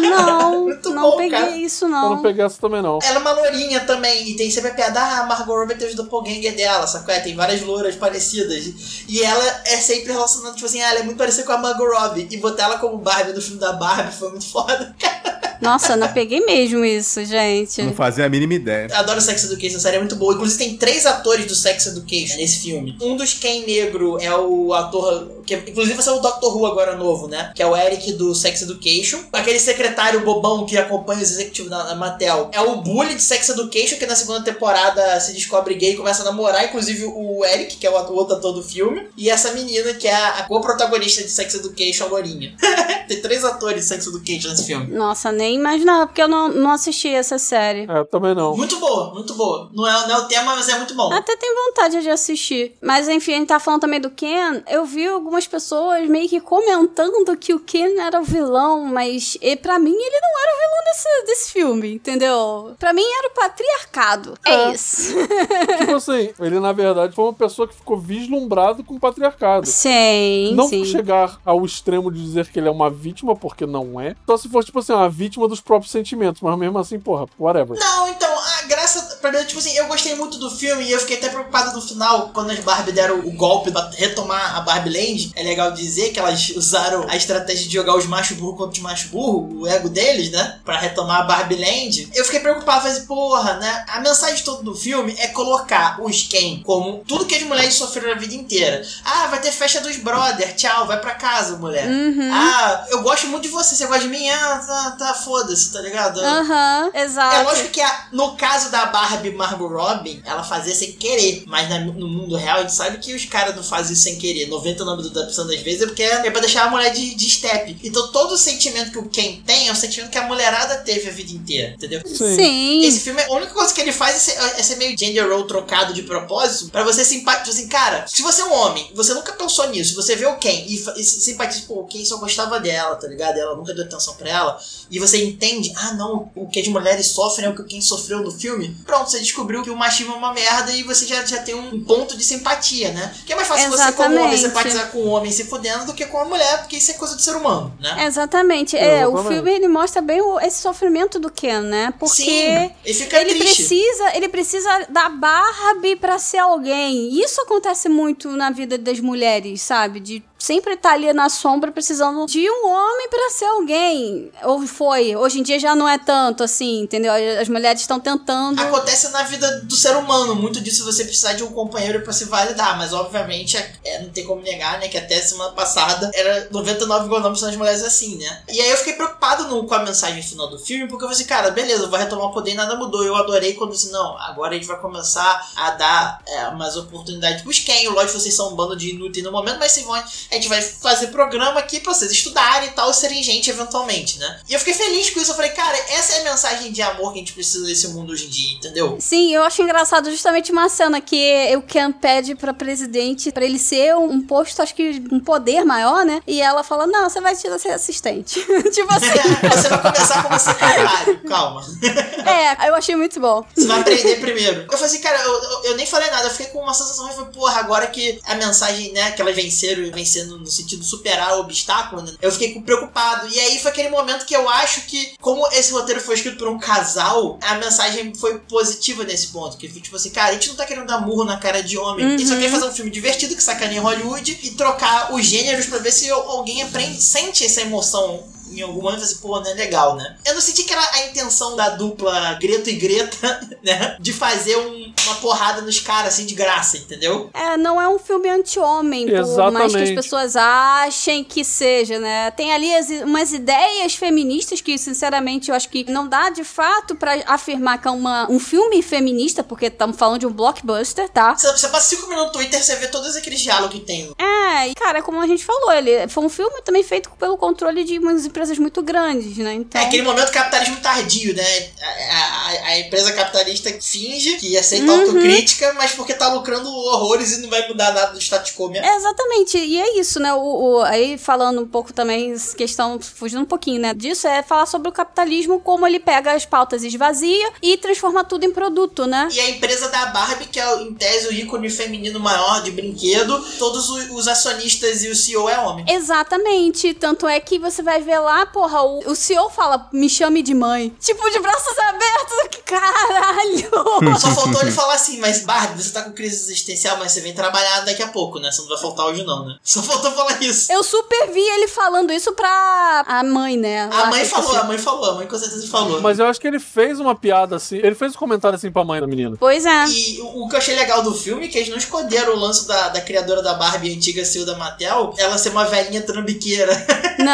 Não, Muito não bom, peguei cara. isso, Eu não. não peguei essa também, não. Ela é uma lourinha também, e tem sempre a piada, ah, a Margot Robbie tem os doppelganger dela, sacou? É, tem várias louras parecidas. E ela é sempre relacionada, tipo assim, ah, ela é muito parecida com a Margot Robbie. E botar ela como Barbie no filme da Barbie foi muito foda, cara. Nossa, não peguei mesmo isso, gente. Não fazia a mínima ideia. Eu adoro Sex Education, a série é muito boa. Inclusive tem três atores do Sex Education nesse filme. Um dos Ken negro é o ator que inclusive vai ser o Doctor Who agora novo, né? Que é o Eric do Sex Education. Aquele secretário bobão que acompanha os executivos na, na Mattel. É o Bully de Sex Education, que na segunda temporada se descobre gay e começa a namorar, inclusive o Eric, que é o ator- outro ator do filme. E essa menina, que é a, a co-protagonista de Sex Education, a Lourinha. tem três atores de Sex Education nesse filme. Nossa, nem imaginava, porque eu não, não assisti essa série. É, também não. Muito boa, muito boa. Não é, não é o tema, mas é muito bom. Até tenho vontade de assistir. Mas enfim, a gente tá falando também do Ken. Eu vi algumas pessoas meio que comentando que o Ken era o vilão, mas e, pra mim ele não era o vilão desse, desse filme, entendeu? Pra mim era o patriarcado. É, É. isso. tipo assim, ele na verdade foi uma pessoa que ficou vislumbrado com o patriarcado. sim, não sim. chegar ao extremo de dizer que ele é uma vítima, porque não é. Só se fosse, tipo assim, uma vítima dos próprios sentimentos. Mas mesmo assim, porra, whatever. Não, então, mim, tipo assim, eu gostei muito do filme e eu fiquei até preocupado no final, quando as Barbie deram o golpe pra retomar a Barbie Land. É legal dizer que elas usaram a estratégia de jogar os machos burros contra os machos burros, o ego deles, né? Pra retomar a Barbie Land. Eu fiquei preocupado, falei assim, porra, né? A mensagem toda do filme é colocar os Ken como tudo que as mulheres sofreram a vida inteira. Ah, vai ter festa dos brother, tchau, vai pra casa, mulher. Uhum. Ah, eu gosto muito de você, você gosta de mim? Ah, tá, tá foda-se, tá ligado? Aham, exato. É lógico que no caso da Barbie Margot Robbie, ela fazia sem querer. Mas na- no mundo real, a gente sabe que os caras não fazem isso sem querer. 99% das vezes é porque é pra deixar a mulher de, de step. Então todo o sentimento que o Ken tem é o sentimento que a mulherada teve a vida inteira, entendeu? Sim. Esse filme, a única coisa que ele faz é ser, é ser meio gender role trocado de propósito pra você simpatizar. Tipo assim, cara, se você é um homem, você nunca pensou nisso, você vê o Ken e, e se simpatiza, pô, o Ken só gostava dela, tá ligado? Ela nunca deu atenção pra ela. E você entende, ah não, o que as mulheres sofrem é o que o Ken sofreu no filme. Pronto, pronto, você descobriu que o machismo é uma merda e você já, já tem um ponto de simpatia, né? Que é mais fácil você, como homem, Exatamente. simpatizar com o homem se fudendo do que com a mulher, porque isso é coisa do ser humano, né? Exatamente. É, o Exatamente. filme ele mostra bem o- esse sofrimento do Ken, né? Porque Sim, ele fica ele precisa, ele precisa da Barbie pra ser alguém. Isso acontece muito na vida das mulheres, sabe? De sempre estar ali na sombra precisando de um homem pra ser alguém. Ou foi, hoje em dia já não é tanto assim, entendeu? As mulheres estão tentando Acontece na vida do ser humano, muito disso você precisar de um companheiro pra se validar, mas obviamente é, é, não tem como negar, né, que até semana passada era 99,9% das mulheres assim, né? E aí eu fiquei preocupado no- com a mensagem final do filme, porque eu falei assim, cara, beleza, eu vou retomar o poder e nada mudou. Eu adorei quando disse, não, agora a gente vai começar a dar é, mais oportunidades pros Ken. Lógico, vocês são um bando de inúteis no momento, mas se vão, a gente vai fazer programa aqui pra vocês estudarem e tal, serem gente eventualmente, né? E eu fiquei feliz com isso, eu falei, cara, essa é a mensagem de amor que a gente precisa desse mundo hoje em dia, entendeu? Sim, eu acho engraçado justamente uma cena que o Ken pede pra presidente pra ele ser um, posto, acho que um poder maior, né? E ela fala: Não, você vai ser assistente. tipo assim. você vai começar como secretário, calma. é, eu achei muito bom. Você vai aprender primeiro. Eu falei assim, cara, eu, eu, eu nem falei nada, eu fiquei com uma sensação, eu falei, porra, agora que a mensagem, né, que elas venceram, vencendo no sentido de superar o obstáculo, né, eu fiquei preocupado. E aí foi aquele momento que eu acho que, como esse roteiro foi escrito por um casal, a mensagem foi positiva nesse ponto. Que foi tipo assim, cara, a gente não tá querendo dar murro na cara de homem. A gente só Uhum. quer fazer um filme divertido que sacaneia Hollywood e trocar os gêneros pra ver se alguém aprende, sente essa emoção em algum momento assim, pô, não é legal, né? Eu não senti que era a intenção da dupla Greto e Greta, né? De fazer um- uma porrada nos caras, assim, de graça, entendeu? É, não é um filme anti-homem, por mais que as pessoas achem que seja, né? Tem ali as- umas ideias feministas que, sinceramente, eu acho que não dá de fato pra afirmar que é uma, um filme feminista, porque estamos falando de um blockbuster, tá? Você, você passa cinco minutos no Twitter, você vê todos aqueles diálogos que tem. É, e cara, como a gente falou, ele foi um filme também feito pelo controle de umas empresas muito grandes, né? Então. É aquele momento capitalismo tardio, né? A, a- a empresa capitalista finge que aceita Uhum. autocrítica, mas porque tá lucrando horrores e não vai mudar nada do status quo mesmo. É, exatamente, e é isso, né? O, o- aí falando um pouco também, questão, fugindo um pouquinho, né? Disso é falar sobre o capitalismo, como ele pega as pautas esvazia e transforma tudo em produto, né? E a empresa da Barbie, que é em tese o ícone feminino maior de brinquedo, todos os, os acionistas e o CEO é homem. Exatamente, tanto é que você vai ver lá, porra, o, o CEO fala, me chame de mãe. Tipo, de braços abertos, que caralho! Só faltou ele falar assim, mas Barbie, você tá com crise existencial, mas você vem trabalhar daqui a pouco, né? Você não vai faltar hoje não, né? Só faltou falar isso. Eu super vi ele falando isso pra a mãe, né? A Lá, mãe que falou, esqueci. a mãe falou, a mãe com certeza falou. Mas eu acho que ele fez uma piada assim. Ele fez um comentário assim pra mãe da menina. Pois é. E o, o que eu achei legal do filme é que eles não esconderam o lance da, da criadora da Barbie antiga, CEO da Mattel, ela ser uma velhinha trambiqueira. Não,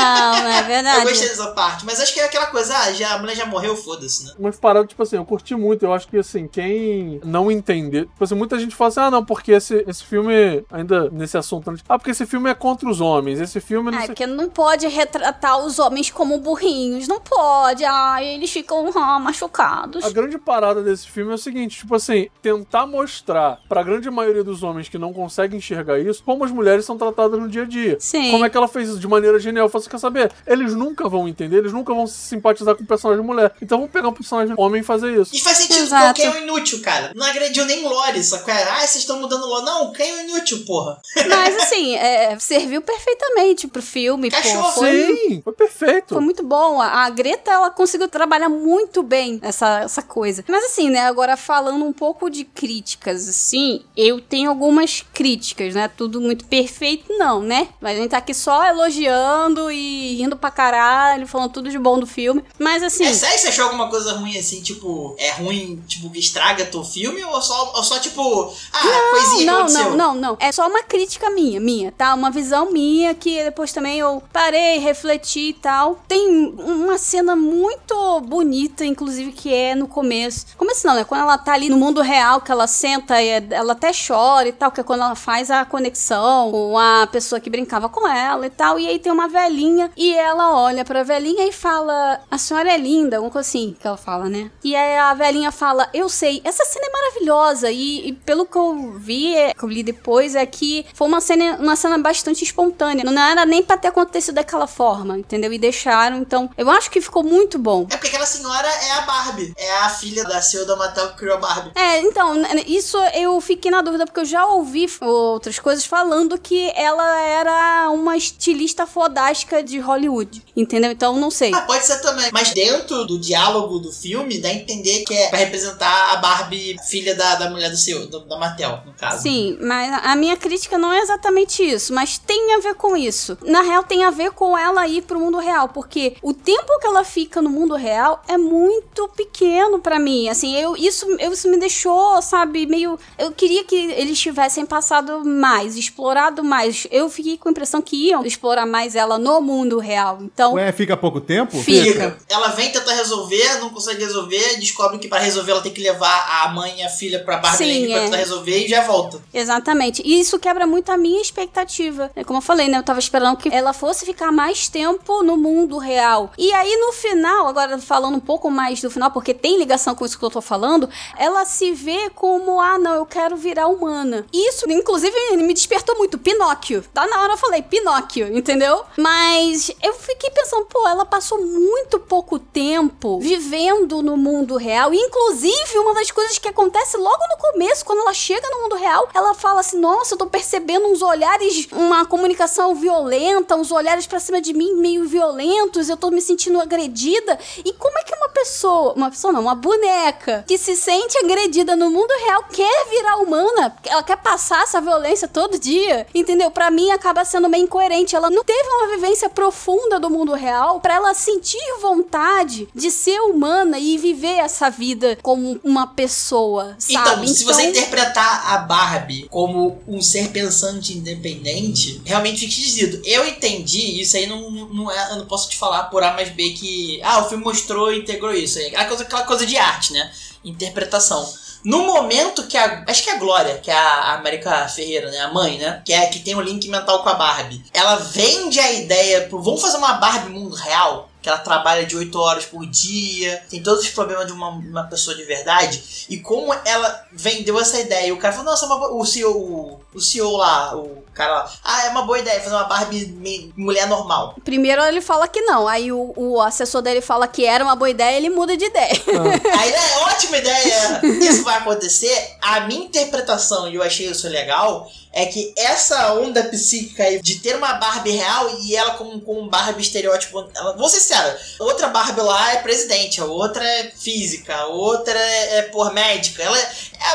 não é verdade. Eu gostei dessa parte. Mas acho que é aquela coisa, ah, já, a mulher já morreu, foda-se, né? Mas parado, tipo assim, eu curti muito. Eu acho que, assim, quem não entender. Tipo assim, muita gente fala assim: ah, não, porque esse, esse filme, ainda nesse assunto, né? ah, porque esse filme é contra os homens. Esse filme não É, sei. porque não pode retratar os homens como burrinhos. Não pode. Ai, eles ficam ah, machucados. A grande parada desse filme é o seguinte, tipo assim, tentar mostrar pra grande maioria dos homens que não conseguem enxergar isso, como as mulheres são tratadas no dia a dia. Sim. Como é que ela fez isso de maneira genial? Você quer saber? Eles nunca vão entender, eles nunca vão se simpatizar com o personagem mulher. Então vamos pegar um personagem homem e fazer isso. E faz sentido, Exato. porque é um inútil, cara. Não agrediu nem Lore, sacou? Ah, vocês estão mudando Lore. Não, quem é um inútil, porra? Mas assim, é, serviu perfeitamente pro filme. Pô, Cachorro. foi, Sim, foi perfeito. foi muito bom. A, a Greta, ela conseguiu trabalhar muito bem essa, essa coisa. Mas assim, né, agora falando um pouco de críticas, assim, eu tenho algumas críticas, né? Tudo muito perfeito, não, né? Mas a gente tá aqui só elogiando e rindo pra caralho, falando tudo de bom do filme. Mas assim. É sério que você achou alguma coisa ruim assim, tipo, é ruim, tipo, que estraga teu filme? Ou só, ou só tipo, ah, coisinha que Não, aconteceu? não, não, não. É só uma crítica minha, minha, tá? Uma visão minha que depois também eu parei, refleti e tal. Tem uma cena muito bonita, inclusive, que é no começo. Começo não, né? Quando ela tá ali no mundo real, que ela senta e é, ela até chora e tal, que é quando ela faz a conexão com a pessoa que brincava com ela e tal. E aí tem uma velhinha e ela olha pra velhinha e fala: A senhora é linda, alguma coisa assim que ela fala, né? E aí a velhinha fala: Eu sei, essa cena é maravilhosa. E, e pelo que eu vi, é, que eu li depois, é que foi uma cena, uma cena bastante espontânea. Não era nem pra ter acontecido daquela forma, entendeu? E deixaram. Então, eu acho que ficou muito bom. É porque aquela senhora é a Barbie. É a filha da CEO da Mattel que criou a Barbie. É, então, isso eu fiquei na dúvida, porque eu já ouvi outras coisas falando que ela era uma estilista fodástica de Hollywood. Entendeu? Então, não sei. Ah, pode ser também. Mas dentro do diálogo do filme, dá a entender que é pra representar a Barbie, filha da, da mulher do CEO, do, da Mattel, no caso. Sim, mas a minha crítica não é exatamente isso, mas tem a ver com isso. Na real, tem a ver com ela ir pro mundo real, porque o tempo que ela fica no mundo real é muito pequeno para mim. Assim, eu isso, eu, isso me deixou, sabe, meio. Eu queria que eles tivessem passado mais, explorado mais. Eu fiquei com a impressão que iam explorar mais ela no mundo real. Então. Ué, fica pouco tempo? Fica. Ela vem tentar resolver, não consegue resolver, descobre que para resolver ela tem que levar a mãe e a filha pra Barbie Sim, pra é. tentar resolver e já volta. Exatamente. E isso quebra muito a minha expectativa. É Como eu falei, né? Eu tava esperando que ela fosse ficar mais tempo no mundo real. E aí, no final, agora falando um pouco mais do final, porque tem ligação com isso que eu tô falando, ela se vê como, ah, não, eu quero virar humana. Isso, inclusive, me despertou muito. Pinóquio. Tá na hora eu falei, Pinóquio, entendeu? Mas eu fiquei pensando, pô, ela passou muito pouco tempo vivendo no mundo real. Inclusive, uma das coisas que acontece logo no começo, quando ela chega no mundo real, ela fala assim: Nossa, eu tô percebendo uns olhares, uma comunicação violenta, uns olhares pra cima de mim meio violentos, eu tô me sentindo agredida. E como é que uma pessoa, uma pessoa não, uma boneca que se sente agredida no mundo real quer virar humana? Ela quer passar essa violência todo dia, entendeu? Pra mim acaba sendo meio incoerente. Ela não teve uma vivência profunda do mundo real pra ela sentir vontade de ser humana e viver essa vida como uma pessoa, sabe? Então, se você interpretar a Barbie como um ser pensante independente, realmente fica esquisito. Eu entendi, isso aí não, não é, eu não posso te falar por A mais B que. Ah, o filme mostrou e integrou isso. É aquela coisa, aquela coisa de arte, né? Interpretação. No momento que a. Acho que é a Glória, que é a América Ferreira, né? A mãe, né? Que é que tem um link mental com a Barbie. Ela vende a ideia pro. Vamos fazer uma Barbie mundo real? Que ela trabalha de 8 horas por dia, tem todos os problemas de uma, uma pessoa de verdade. E como ela vendeu essa ideia, e o cara falou, nossa, é o CEO, o, o CEO lá, o cara lá, ah, é uma boa ideia fazer uma Barbie mulher normal. Primeiro ele fala que não, aí o, o assessor dele fala que era uma boa ideia, ele muda de ideia. A ideia é ótima ideia, isso vai acontecer. A minha interpretação, e eu achei isso legal, é que essa onda psíquica aí de ter uma Barbie real e ela com, com um Barbie estereótipo. Ela, vou ser sincero, outra Barbie lá é presidente, a outra é física, a outra é, é por médica. Ela é,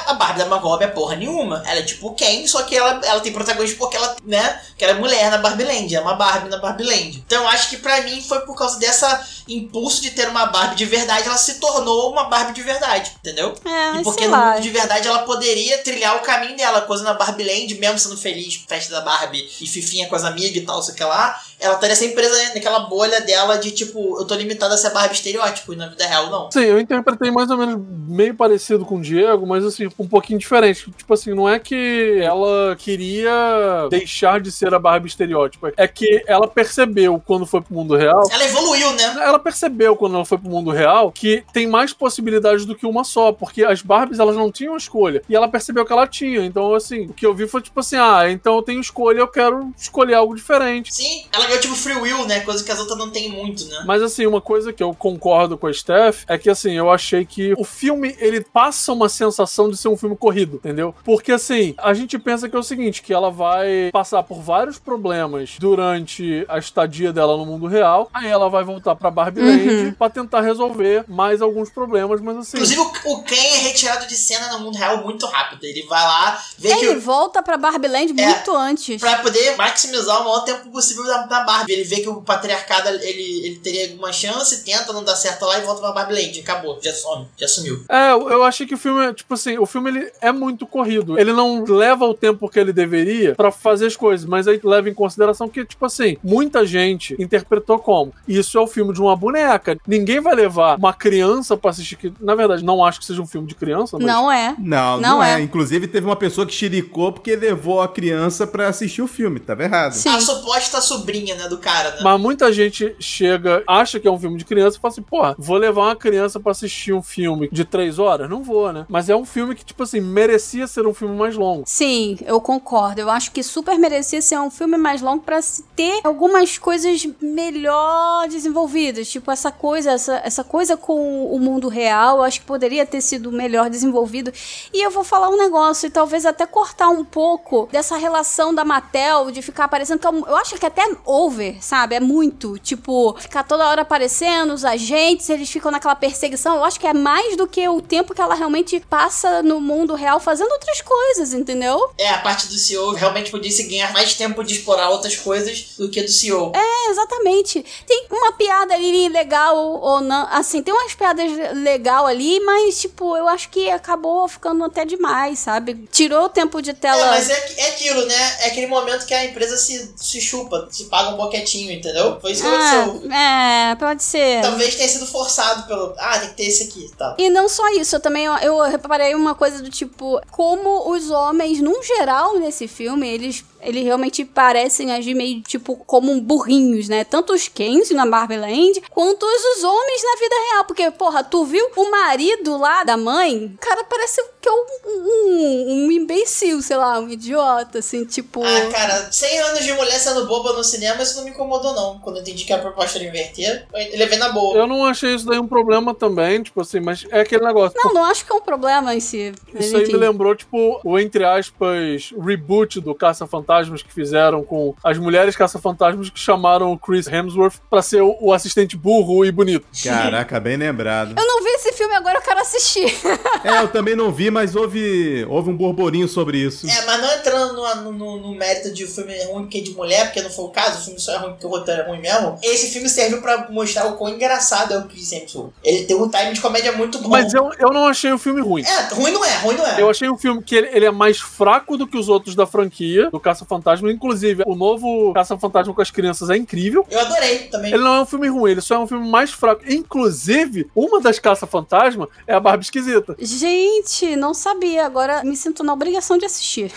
a Barbie da Margot é porra nenhuma. Ela é tipo Ken, só que ela, ela tem protagonismo porque ela, né, que ela é mulher na Barbie Land, é uma Barbie na Barbie Land. Então eu acho que pra mim foi por causa dessa impulso de ter uma Barbie de verdade, ela se tornou uma Barbie de verdade, entendeu? É, E porque no mundo de verdade ela poderia trilhar o caminho dela, coisa na Barbie Land, mesmo sendo feliz, festa da Barbie e fifinha com as amigas e tal, sei que lá, ela estaria sempre presa naquela bolha dela de tipo, eu tô limitada a ser Barbie estereótipo e na vida real não. Sim, eu interpretei mais ou menos meio parecido com o Diego, mas assim, um pouquinho diferente. Tipo assim, não é que ela queria deixar de ser a Barbie estereótipo. É que ela percebeu quando foi pro mundo real. Ela evoluiu, né? Ela percebeu quando ela foi pro mundo real que tem mais possibilidades do que uma só, porque as Barbies elas não tinham escolha. E ela percebeu que ela tinha. Então, assim, o que eu vi foi tipo assim: ah, então eu tenho escolha, eu quero escolher algo diferente. Sim, ela ganhou tipo free will, né? Coisa que as outras não têm muito, né? Mas assim, uma coisa que eu concordo com a Steph é que assim, eu achei que o filme ele passa uma sensação de ser um filme corrido, entendeu? Porque assim, a gente pensa que é o seguinte, que ela vai passar por vários problemas durante a estadia dela no mundo real, aí ela vai voltar pra Barbie Land pra tentar resolver mais alguns problemas, mas assim, Inclusive, o, Ken é retirado de cena no mundo real muito rápido. Ele vai lá, vê que Ele o- volta pra Barbie Land É. muito antes. Pra poder maximizar o maior tempo possível da, da Barbie. Ele vê que o patriarcado ele, ele teria alguma chance, tenta, não dá certo lá e volta pra Barbie Land. Acabou, já some, já sumiu. É, eu achei que o filme, tipo assim, o filme ele é muito corrido. Ele não leva o tempo que ele deveria pra fazer as coisas, mas aí leva em consideração que, tipo assim, muita gente interpretou como isso é o filme de uma boneca. Ninguém vai levar uma criança pra assistir, que na verdade não acho que seja um filme de criança, mas Não é. Não, não, Não é. é. Inclusive, teve uma pessoa que chiricou porque levou levou a criança pra assistir o filme, tava errado. Sim. A suposta sobrinha, né, do cara, né? Mas muita gente chega, acha que é um filme de criança e fala assim, porra, vou levar uma criança pra assistir um filme de três horas? Não vou, né? Mas é um filme que, tipo assim, merecia ser um filme mais longo. Sim, eu concordo. Eu acho que super merecia ser um filme mais longo pra ter algumas coisas melhor desenvolvidas. Tipo, essa coisa, essa, essa coisa com o mundo real, eu acho que poderia ter sido melhor desenvolvido. E eu vou falar um negócio, e talvez até cortar um pouco dessa relação da Mattel de ficar aparecendo. Eu acho que até over, sabe? É muito. Tipo, ficar toda hora aparecendo, os agentes, eles ficam naquela perseguição. Eu acho que é mais do que o tempo que ela realmente passa no mundo real fazendo outras coisas, entendeu? É, a parte do CEO realmente podia se ganhar mais tempo de explorar outras coisas do que do CEO. É, exatamente. Tem uma piada ali legal ou não. Assim, tem umas piadas legal ali, mas, tipo, eu acho que acabou ficando até demais, sabe? Tirou o tempo de tela. É, mas é, é aquilo, né? É aquele momento que a empresa se, se chupa, se paga um boquetinho, entendeu? Foi isso que ah, aconteceu. É, pode ser. Talvez tenha sido forçado pelo. Ah, tem que ter esse aqui tal. E não só isso, eu também eu reparei uma coisa do tipo, como os homens, num geral, nesse filme, eles eles realmente parecem agir meio tipo como burrinhos, né? Tanto os Kens na Barbie Land, quanto os homens na vida real. Porque, porra, tu viu o marido lá da mãe? O cara parece que é um, um, um imbecil, sei lá, um idiota, assim, tipo. Ah, cara, 100 anos de mulher sendo boba no cinema, isso não me incomodou, não. Quando eu entendi que a proposta era inverter, ele vem na boa. Eu não achei isso daí um problema também, tipo assim, mas é aquele negócio. Não, não acho que é um problema em si. Isso aí me lembrou, tipo, o entre aspas, reboot do Caça-Fantasma caça-fantasmas que fizeram com as mulheres caça-fantasmas que chamaram o Chris Hemsworth pra ser o, o, assistente burro e bonito. Caraca, bem lembrado. Eu não vi esse filme, agora eu quero assistir. é, eu também não vi, mas houve, houve um burburinho sobre isso. É, mas não entrando no, no, no mérito de o filme é ruim porque é de mulher, porque não foi o caso, o filme só é ruim porque o roteiro é ruim mesmo. Esse filme serviu pra mostrar o quão engraçado é o Chris Hemsworth. Ele tem um time de comédia muito bom. Mas eu, eu não achei o filme ruim. É, ruim não é, ruim não é. Eu achei um filme que ele, ele é mais fraco do que os outros da franquia, do Caça-Fantasma. Inclusive, o novo Caça-Fantasma com as crianças é incrível. Eu adorei também. Ele não é um filme ruim, ele só é um filme mais fraco. Inclusive, uma das Caça-Fantasma é a Barbie Esquisita. Gente, não sabia. Agora me sinto na obrigação de assistir.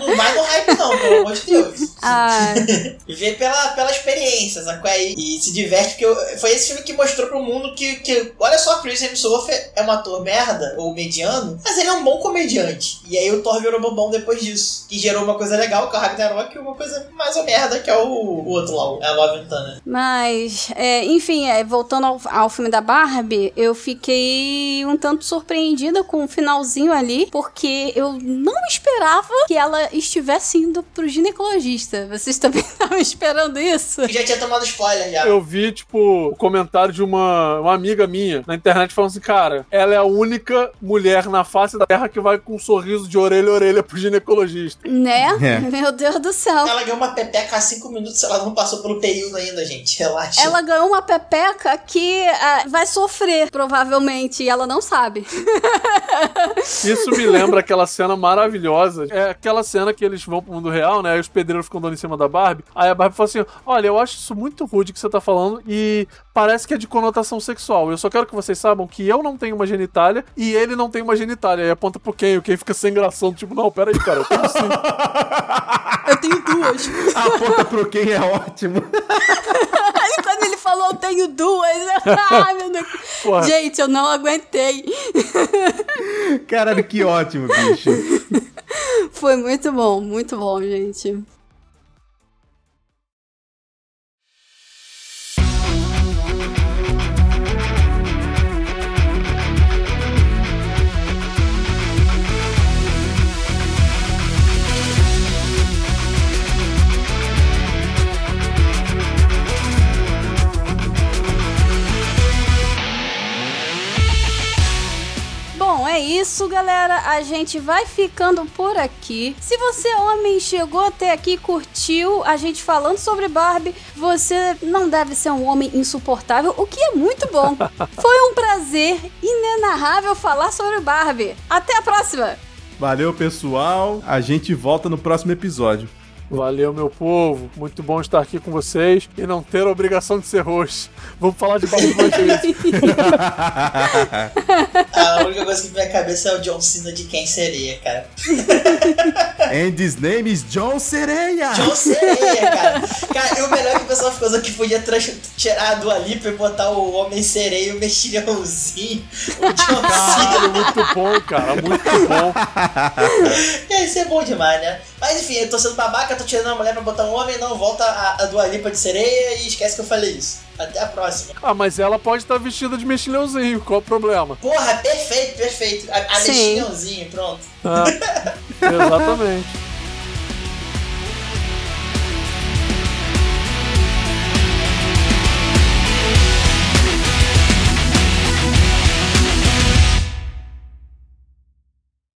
Não vai no hype, não, pelo amor de Deus. Ah. Vê pela, pela experiência, sacou? Aí, e se diverte, porque eu, foi esse filme que mostrou pro mundo que, que olha só, Chris Hemsworth é um ator merda, ou mediano, mas ele é um bom comediante. E aí o Thor virou bobão depois disso. Que gerou uma coisa legal, que é o Ragnarok, e uma coisa mais ou merda, que é o, o outro lá, é a Love Thunder. Mas, é, enfim, é, voltando ao, ao filme da Barbie, eu fiquei um tanto surpreendida com o finalzinho ali, porque eu não esperava que ela estivesse indo pro ginecologista. Vocês também estavam esperando isso? já tinha tomado spoiler já. Eu vi, tipo, o comentário de uma, uma amiga minha na internet falando assim, cara, ela é a única mulher na face da Terra que vai com um sorriso de orelha a orelha pro ginecologista. Né? É. Meu Deus do céu. Ela ganhou uma pepeca há cinco minutos, ela não passou pelo período ainda, gente. Relaxa. Ela ganhou uma pepeca que uh, vai sofrer, provavelmente, e ela não sabe. Isso me lembra aquela cena maravilhosa. É aquela cena que eles vão pro mundo real, né? Aí os pedreiros ficam dando em cima da Barbie. Aí a Barbie fala assim: Olha, eu acho isso muito rude que você tá falando e parece que é de conotação sexual. Eu só quero que vocês saibam que eu não tenho uma genitália e ele não tem uma genitália. Aí aponta pro Ken, o Ken fica sem gração, tipo, não, pera aí, cara, eu tenho sim. eu tenho duas. Aponta pro Ken é ótimo. Aí quando ele falou eu tenho duas, ai meu Deus. Porra. Gente, eu não aguentei. Caralho, que ótimo, bicho. Foi muito bom, muito bom, gente. É isso, galera. A gente vai ficando por aqui. Se você, homem, chegou até aqui e curtiu a gente falando sobre Barbie, você não deve ser um homem insuportável, o que é muito bom. Foi um prazer inenarrável falar sobre Barbie. Até a próxima! Valeu, pessoal. A gente volta no próximo episódio. Valeu, meu povo. Muito bom estar aqui com vocês e não ter a obrigação de ser host. Vamos falar de mais vezes. A única coisa que vem na cabeça é o John Cena de quem seria, cara. And his name is John Sereia. John Sereia, cara. Cara, e o melhor é que o pessoal ficou que podia tirar a Dua Lipa e botar o Homem Sereia, o mexilhãozinho, o John Cena. muito bom, cara, muito bom. é, isso é bom demais, né? Mas enfim, eu tô sendo babaca, tô tirando a mulher pra botar um homem, não, volta a, a Dua Lipa de sereia e esquece que eu falei isso. Até a próxima. Ah, mas ela pode estar vestida de mexilhãozinho, qual o problema? Porra, perfeito, perfeito. A, a mexilhãozinho, pronto. Ah, exatamente.